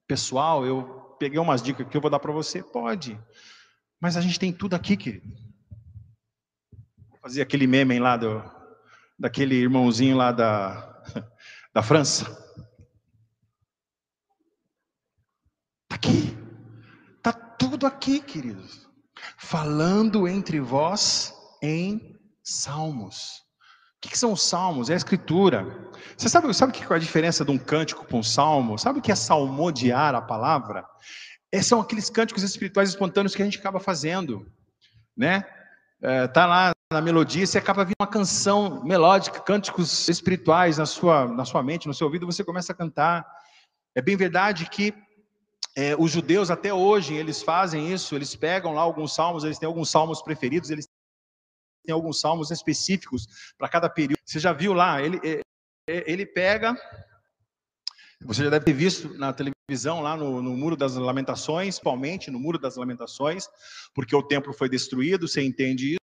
pessoal, eu peguei umas dicas que eu vou dar para você. Pode. Mas a gente tem tudo aqui, querido. Fazia aquele meme lá do, daquele irmãozinho lá da, da França. Está aqui. Está tudo aqui, queridos. Falando entre vós em salmos. O que, são os salmos? É a escritura. Você sabe, sabe qual é a diferença de um cântico para um salmo? Sabe o que é salmodiar a palavra? Esses são aqueles cânticos espirituais espontâneos que a gente acaba fazendo, né? É, tá lá na melodia, você acaba vindo uma canção melódica, cânticos espirituais na sua, na sua mente, no seu ouvido, você começa a cantar. É bem verdade que é, os judeus até hoje eles fazem isso, eles pegam lá alguns salmos, eles têm alguns salmos preferidos, eles têm alguns salmos específicos para cada período. Você já viu lá? Ele, é, é, ele pega, você já deve ter visto na televisão visão lá no, no, Muro das Lamentações, principalmente no Muro das Lamentações, porque o templo foi destruído, você entende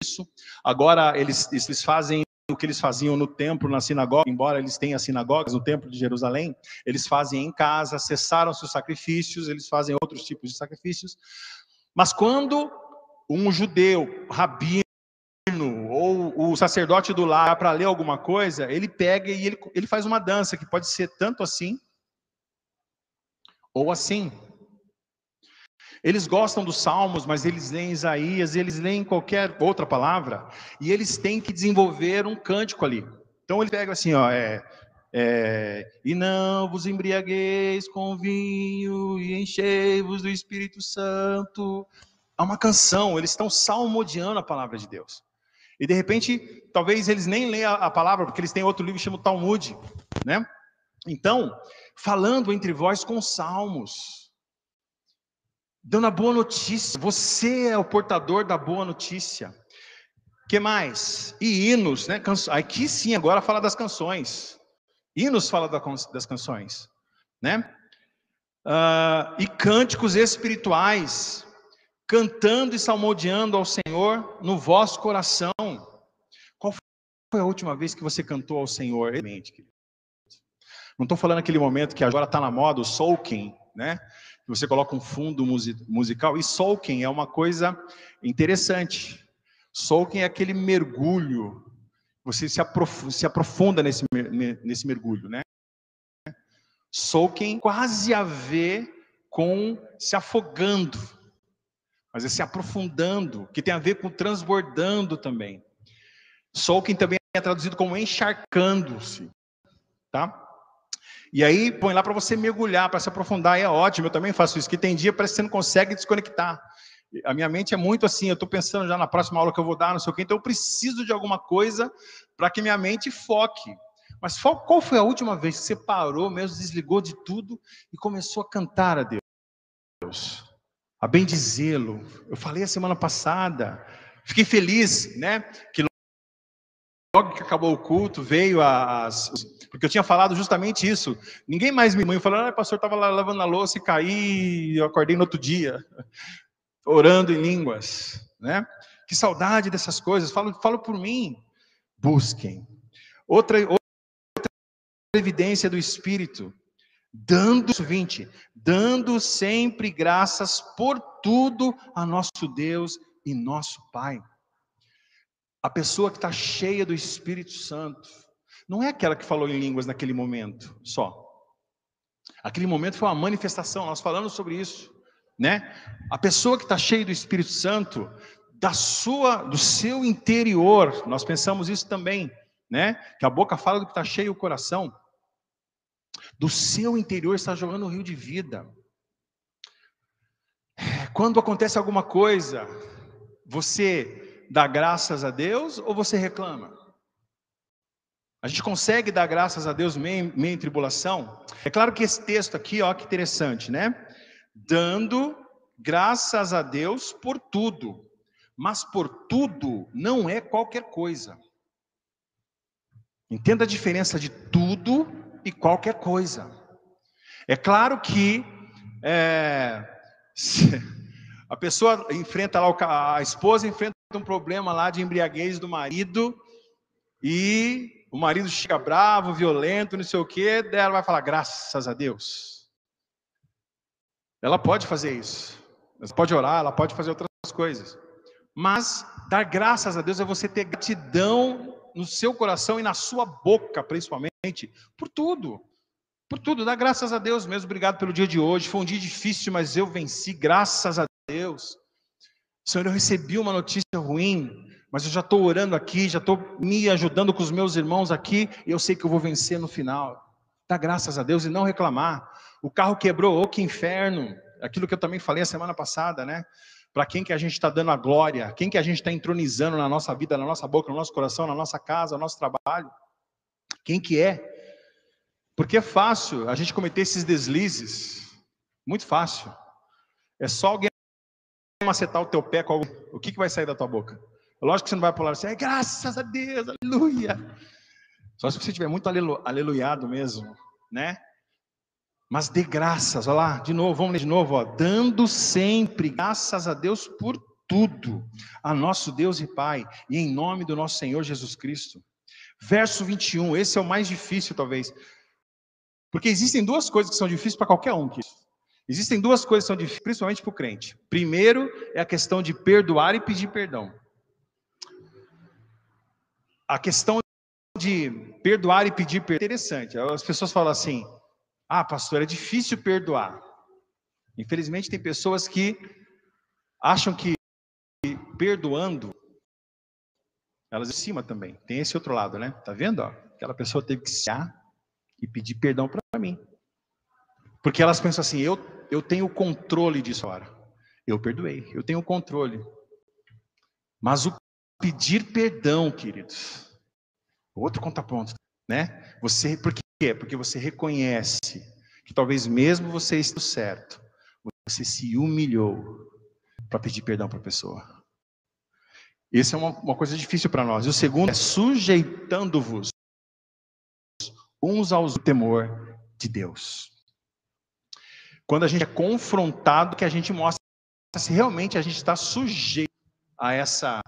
isso. Agora eles, eles fazem o que eles faziam no templo, na sinagoga, embora eles tenham sinagogas no templo de Jerusalém, eles fazem em casa, cessaram seus sacrifícios, eles fazem outros tipos de sacrifícios. Mas quando um judeu, rabino, o sacerdote do lar para ler alguma coisa, ele pega e ele, ele faz uma dança que pode ser tanto assim ou assim. Eles gostam dos Salmos, mas eles leem Isaías, eles leem qualquer outra palavra, e eles têm que desenvolver um cântico ali. Então ele pega assim, ó, é, é, e não vos embriagueis com vinho e enchei-vos do Espírito Santo. É uma canção, eles estão salmodiando a palavra de Deus. E de repente, talvez eles nem leiam a palavra, porque eles têm outro livro chamado Talmud, né? Então, falando entre vós com salmos, dando a boa notícia. Você é o portador da boa notícia. Que mais? E hinos, né? Aqui sim, agora fala das canções. Hinos fala das canções, né? Uh, e cânticos espirituais, cantando e salmodiando ao Senhor no vosso coração. Qual foi a última vez que você cantou ao Senhor? Não estou falando aquele momento que agora está na moda, o soaking, né? Você coloca um fundo musical. E soaking é uma coisa interessante. Soaking é aquele mergulho. Você se, aprof se aprofunda nesse, nesse mergulho, né? Soaking quase a ver com se afogando, mas é se aprofundando, que tem a ver com transbordando também. Soaking também é traduzido como encharcando-se, tá? E aí põe lá para você mergulhar, para se aprofundar, é ótimo, eu também faço isso, que tem dia parece que você não consegue desconectar. A minha mente é muito assim, eu estou pensando já na próxima aula que eu vou dar, não sei o quê, então eu preciso de alguma coisa para que minha mente foque. Mas qual foi a última vez que você parou mesmo, desligou de tudo e começou a cantar a Deus? A bendizê-lo. Eu falei a semana passada, fiquei feliz, né? Que logo que acabou o culto, veio as. Porque eu tinha falado justamente isso. Ninguém mais me mãe falou, ah, pastor, estava lá lavando a louça e caí, eu acordei no outro dia, orando em línguas. Né? Que saudade dessas coisas. Falo, falo por mim. Busquem. Outra, outra evidência do Espírito. Dando, 20, dando sempre graças por tudo a nosso Deus e nosso Pai. A pessoa que está cheia do Espírito Santo, não é aquela que falou em línguas naquele momento só. Aquele momento foi uma manifestação, nós falamos sobre isso, né? A pessoa que está cheia do Espírito Santo, da sua, do seu interior, nós pensamos isso também, né? Que a boca fala do que está cheio o coração. Do seu interior está jogando um rio de vida. Quando acontece alguma coisa, você dá graças a Deus ou você reclama? A gente consegue dar graças a Deus meio, meio em tribulação? É claro que esse texto aqui, ó, que interessante, né? Dando graças a Deus por tudo, mas por tudo não é qualquer coisa. Entenda a diferença de tudo e qualquer coisa. É claro que é, a pessoa enfrenta lá, a esposa enfrenta um problema lá de embriaguez do marido e o marido chega bravo, violento, não sei o quê, daí ela vai falar, graças a Deus. Ela pode fazer isso. Ela pode orar, ela pode fazer outras coisas. Mas dar graças a Deus é você ter gratidão no seu coração e na sua boca, principalmente, por tudo. Por tudo, dá graças a Deus mesmo. Obrigado pelo dia de hoje. Foi um dia difícil, mas eu venci, graças a Deus. Senhor, eu recebi uma notícia ruim, mas eu já estou orando aqui, já estou me ajudando com os meus irmãos aqui, e eu sei que eu vou vencer no final. Dá graças a Deus e não reclamar. O carro quebrou, oh, que inferno. Aquilo que eu também falei a semana passada, né? Para quem que a gente está dando a glória? Quem que a gente está entronizando na nossa vida, na nossa boca, no nosso coração, na nossa casa, no nosso trabalho? Quem que é? Porque é fácil a gente cometer esses deslizes. Muito fácil. É só alguém macetar o teu pé com o que, que vai sair da tua boca? Lógico que você não vai pular assim, graças a Deus, aleluia. Só se você estiver muito alelu, aleluiado mesmo, né? Mas dê graças, olha lá, de novo, vamos ler de novo, ó, dando sempre graças a Deus por tudo, a nosso Deus e Pai, e em nome do nosso Senhor Jesus Cristo. Verso 21, esse é o mais difícil talvez, porque existem duas coisas que são difíceis para qualquer um. Existem duas coisas que são difíceis, principalmente para o crente. Primeiro é a questão de perdoar e pedir perdão. A questão de perdoar e pedir perdão é interessante. As pessoas falam assim: ah, pastor, é difícil perdoar. Infelizmente, tem pessoas que acham que perdoando, elas em cima também. Tem esse outro lado, né? Tá vendo? Ó? Aquela pessoa teve que se e pedir perdão para mim. Porque elas pensam assim: eu eu tenho o controle disso agora. Eu perdoei, eu tenho o controle. Mas o pedir perdão, queridos, outro contraponto, né? Você, por quê? Porque você reconhece que talvez mesmo você esteja certo, você se humilhou para pedir perdão para a pessoa. Isso é uma, uma coisa difícil para nós. E o segundo é sujeitando-vos uns aos temor de Deus. Quando a gente é confrontado, que a gente mostra se realmente a gente está sujeito a essa,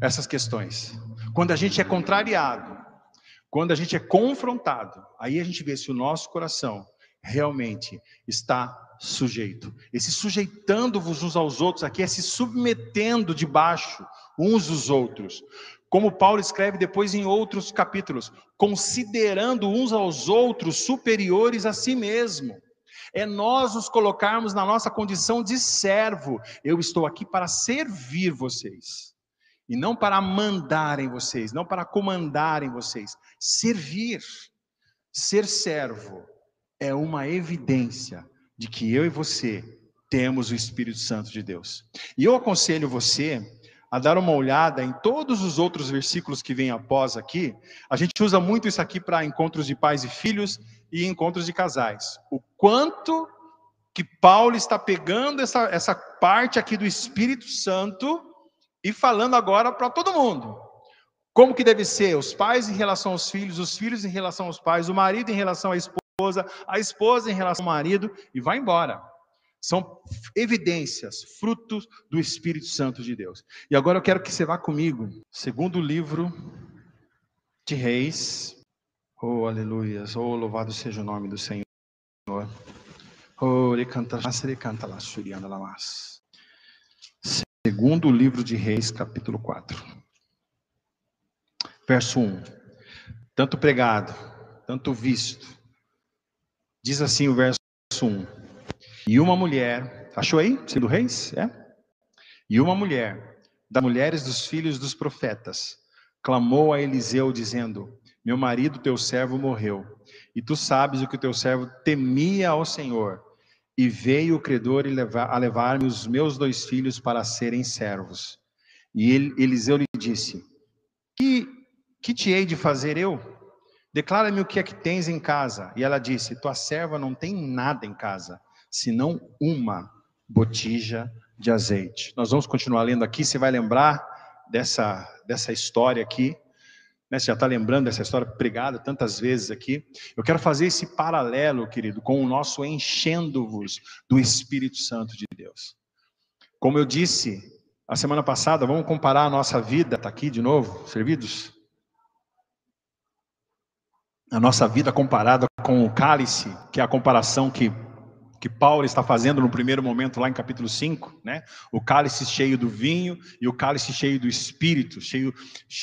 essas questões. Quando a gente é contrariado, quando a gente é confrontado, aí a gente vê se o nosso coração realmente está sujeito. Esse sujeitando-vos uns aos outros aqui é se submetendo debaixo uns dos outros. Como Paulo escreve depois em outros capítulos, considerando uns aos outros superiores a si mesmo. É nós nos colocarmos na nossa condição de servo. Eu estou aqui para servir vocês. E não para mandar em vocês, não para comandar em vocês. Servir, ser servo, é uma evidência de que eu e você temos o Espírito Santo de Deus. E eu aconselho você a dar uma olhada em todos os outros versículos que vêm após aqui. A gente usa muito isso aqui para encontros de pais e filhos e encontros de casais. O quanto que Paulo está pegando essa, essa parte aqui do Espírito Santo e falando agora para todo mundo. Como que deve ser? Os pais em relação aos filhos, os filhos em relação aos pais, o marido em relação à esposa, a esposa em relação ao marido, e vai embora. São evidências, frutos do Espírito Santo de Deus. E agora eu quero que você vá comigo, segundo livro de Reis. Oh, aleluia. Oh, louvado seja o nome do Senhor. Oh, Segundo livro de Reis, capítulo 4. Verso 1. Tanto pregado, tanto visto. Diz assim o verso 1. E uma mulher, achou aí? Segundo Reis? É? E uma mulher, das mulheres dos filhos dos profetas, clamou a Eliseu, dizendo: Meu marido, teu servo, morreu, e tu sabes o que o teu servo temia ao Senhor. E veio o credor a levar-me os meus dois filhos para serem servos. E Eliseu lhe disse: Que, que te hei de fazer eu? Declara-me o que é que tens em casa. E ela disse: Tua serva não tem nada em casa, senão uma botija de azeite. Nós vamos continuar lendo aqui. Você vai lembrar dessa, dessa história aqui. Né? Você já está lembrando dessa história pregada tantas vezes aqui. Eu quero fazer esse paralelo, querido, com o nosso enchendo-vos do Espírito Santo de Deus. Como eu disse a semana passada, vamos comparar a nossa vida, está aqui de novo, servidos? A nossa vida comparada com o cálice, que é a comparação que que Paulo está fazendo no primeiro momento lá em capítulo 5, né? O cálice cheio do vinho e o cálice cheio do espírito, cheio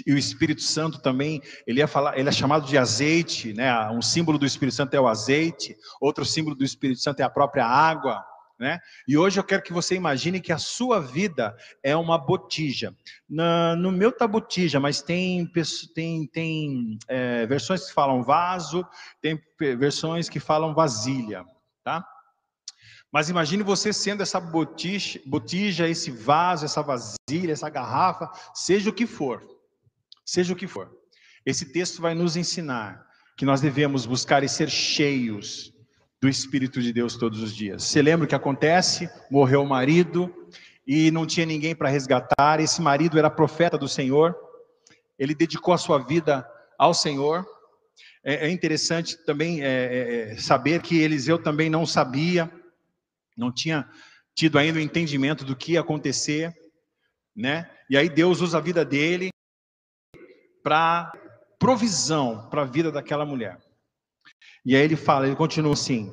e o Espírito Santo também, ele ia falar, ele é chamado de azeite, né? Um símbolo do Espírito Santo é o azeite, outro símbolo do Espírito Santo é a própria água, né? E hoje eu quero que você imagine que a sua vida é uma botija. Na, no meu tá botija, mas tem tem tem é, versões que falam vaso, tem versões que falam vasilha, tá? Mas imagine você sendo essa botija, botija, esse vaso, essa vasilha, essa garrafa, seja o que for. Seja o que for. Esse texto vai nos ensinar que nós devemos buscar e ser cheios do Espírito de Deus todos os dias. Você lembra o que acontece? Morreu o marido e não tinha ninguém para resgatar. Esse marido era profeta do Senhor. Ele dedicou a sua vida ao Senhor. É, é interessante também é, é, é saber que Eliseu também não sabia não tinha tido ainda o entendimento do que ia acontecer, né? E aí Deus usa a vida dele para provisão para a vida daquela mulher. E aí ele fala, ele continua assim.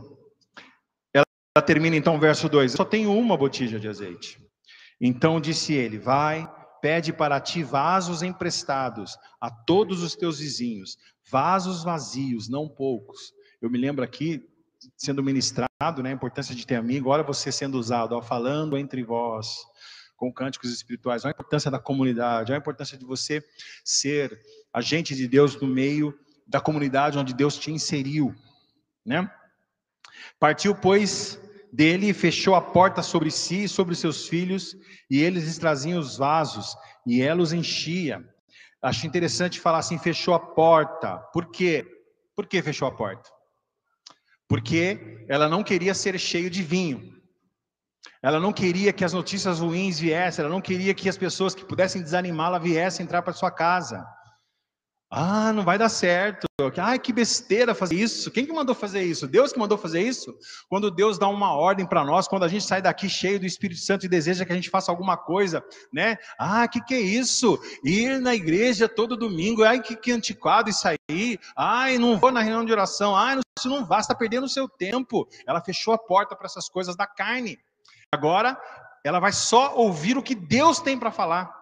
Ela, termina então o verso 2: Só tenho uma botija de azeite. Então disse ele: Vai, pede para ti vasos emprestados a todos os teus vizinhos, vasos vazios, não poucos. Eu me lembro aqui sendo ministrado, né, a importância de ter amigo, olha você sendo usado, ó, falando entre vós, com cânticos espirituais, olha a importância da comunidade, olha a importância de você ser agente de Deus no meio da comunidade onde Deus te inseriu, né? Partiu, pois, dele e fechou a porta sobre si e sobre seus filhos, e eles lhes traziam os vasos, e ela os enchia. Acho interessante falar assim, fechou a porta. Por quê? Por que fechou a porta? Porque ela não queria ser cheio de vinho. Ela não queria que as notícias ruins viessem, ela não queria que as pessoas que pudessem desanimá-la viessem entrar para sua casa. Ah, não vai dar certo. Ai, que besteira fazer isso. Quem que mandou fazer isso? Deus que mandou fazer isso? Quando Deus dá uma ordem para nós, quando a gente sai daqui cheio do Espírito Santo e deseja que a gente faça alguma coisa, né? Ah, que que é isso? Ir na igreja todo domingo. Ai, que, que antiquado isso aí. Ai, não vou na reunião de oração. Ai, isso não vai, está perdendo o seu tempo. Ela fechou a porta para essas coisas da carne. Agora, ela vai só ouvir o que Deus tem para falar.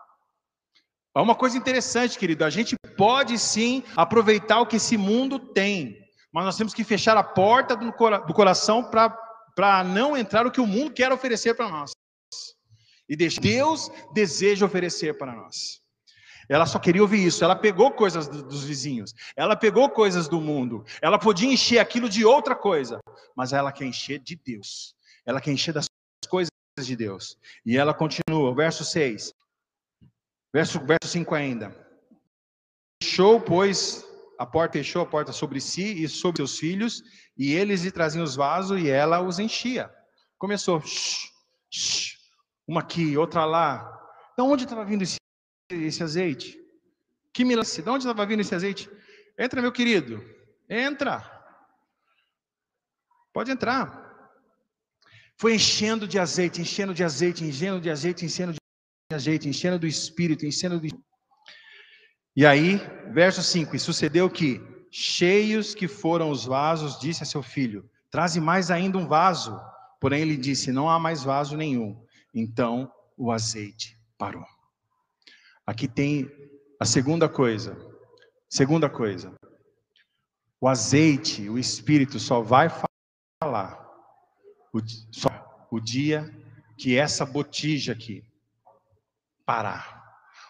É uma coisa interessante, querido. A gente pode sim aproveitar o que esse mundo tem, mas nós temos que fechar a porta do, coração para não entrar o que o mundo quer oferecer para nós. E Deus deseja oferecer para nós. Ela só queria ouvir isso. Ela pegou coisas dos vizinhos, ela pegou coisas do mundo, ela podia encher aquilo de outra coisa, mas ela quer encher de Deus. Ela quer encher das coisas de Deus. E ela continua, verso 6. Verso, verso 5 ainda. Fechou, pois, a porta fechou a porta sobre si e sobre seus filhos, e eles lhe traziam os vasos e ela os enchia. Começou, shh, shh, uma aqui, outra lá. Então onde estava vindo esse, esse azeite? Que milagre. De onde estava vindo esse azeite? Entra, meu querido. Entra. Pode entrar. Foi enchendo de azeite, enchendo de azeite, enchendo de azeite, enchendo de azeite, enchendo do Espírito, enchendo do. E aí, verso 5: E sucedeu que, cheios que foram os vasos, disse a seu filho: Traze mais ainda um vaso. Porém, ele disse: Não há mais vaso nenhum. Então, o azeite parou. Aqui tem a segunda coisa. Segunda coisa. O azeite, o espírito só vai falar o, só, o dia que essa botija aqui parar.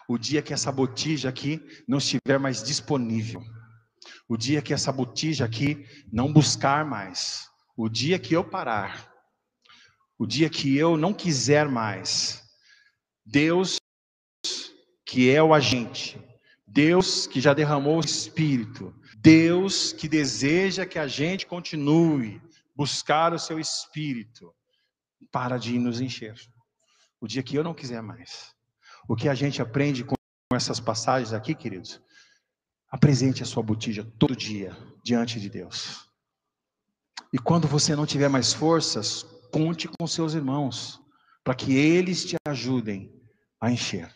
O dia que essa botija aqui não estiver mais disponível. O dia que essa botija aqui não buscar mais. O dia que eu parar. O dia que eu não quiser mais. Deus que é o agente, Deus que já derramou o Espírito, Deus que deseja que a gente continue buscar o seu Espírito, para de nos encher. O dia que eu não quiser mais. O que a gente aprende com essas passagens aqui, queridos? Apresente a sua botija todo dia diante de Deus. E quando você não tiver mais forças, conte com seus irmãos, para que eles te ajudem a encher.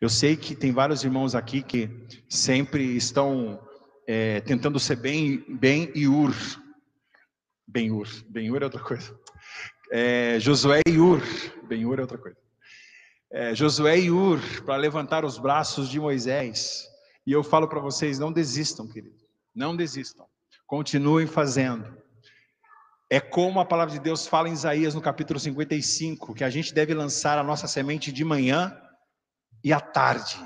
Eu sei que tem vários irmãos aqui que sempre estão é, tentando ser bem, bem Iur. Ben Ur. Ben Ur é outra coisa. É, Josué e Ur. Ben Ur é outra coisa. É, Josué e Ur para levantar os braços de Moisés. E eu falo para vocês: não desistam, querido. Não desistam. Continuem fazendo. É como a palavra de Deus fala em Isaías no capítulo 55, que a gente deve lançar a nossa semente de manhã e à tarde,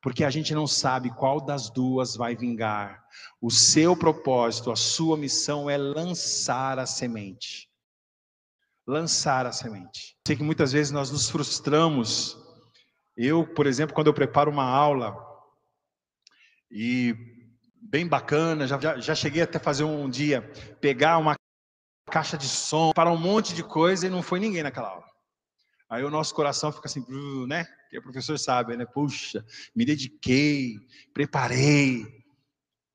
porque a gente não sabe qual das duas vai vingar. O seu propósito, a sua missão é lançar a semente. Lançar a semente. Sei que muitas vezes nós nos frustramos. Eu, por exemplo, quando eu preparo uma aula, e bem bacana, já, já, cheguei até fazer um dia, pegar uma caixa de som, para um monte de coisa e não foi ninguém naquela aula. Aí o nosso coração fica assim, né? Que o professor sabe, né? Puxa, me dediquei, preparei.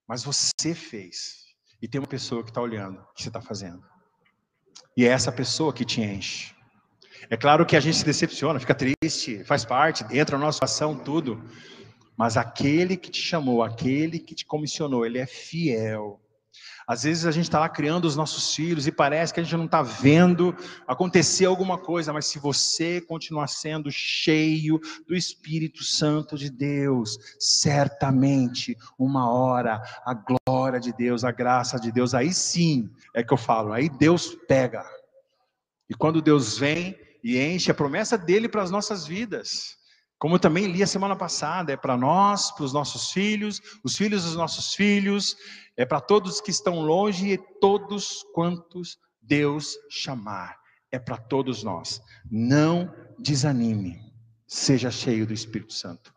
Mas você fez. E tem uma pessoa que está olhando o que você está fazendo. E é essa pessoa que te enche. É claro que a gente se decepciona, fica triste, faz parte, entra na nossa ação, tudo. Mas aquele que te chamou, aquele que te comissionou, ele é fiel. Às vezes a gente está lá criando os nossos filhos e parece que a gente não está vendo acontecer alguma coisa, mas se você continuar sendo cheio do Espírito Santo de Deus, certamente uma hora a glória de Deus, a graça de Deus, aí sim é que eu falo, aí Deus pega. E quando Deus vem e enche a promessa dele para as nossas vidas, como também li a semana passada, é para nós, para os nossos filhos, os filhos dos nossos filhos, é para todos que estão longe e todos quantos Deus chamar. É para todos nós. Não desanime. Seja cheio do Espírito Santo.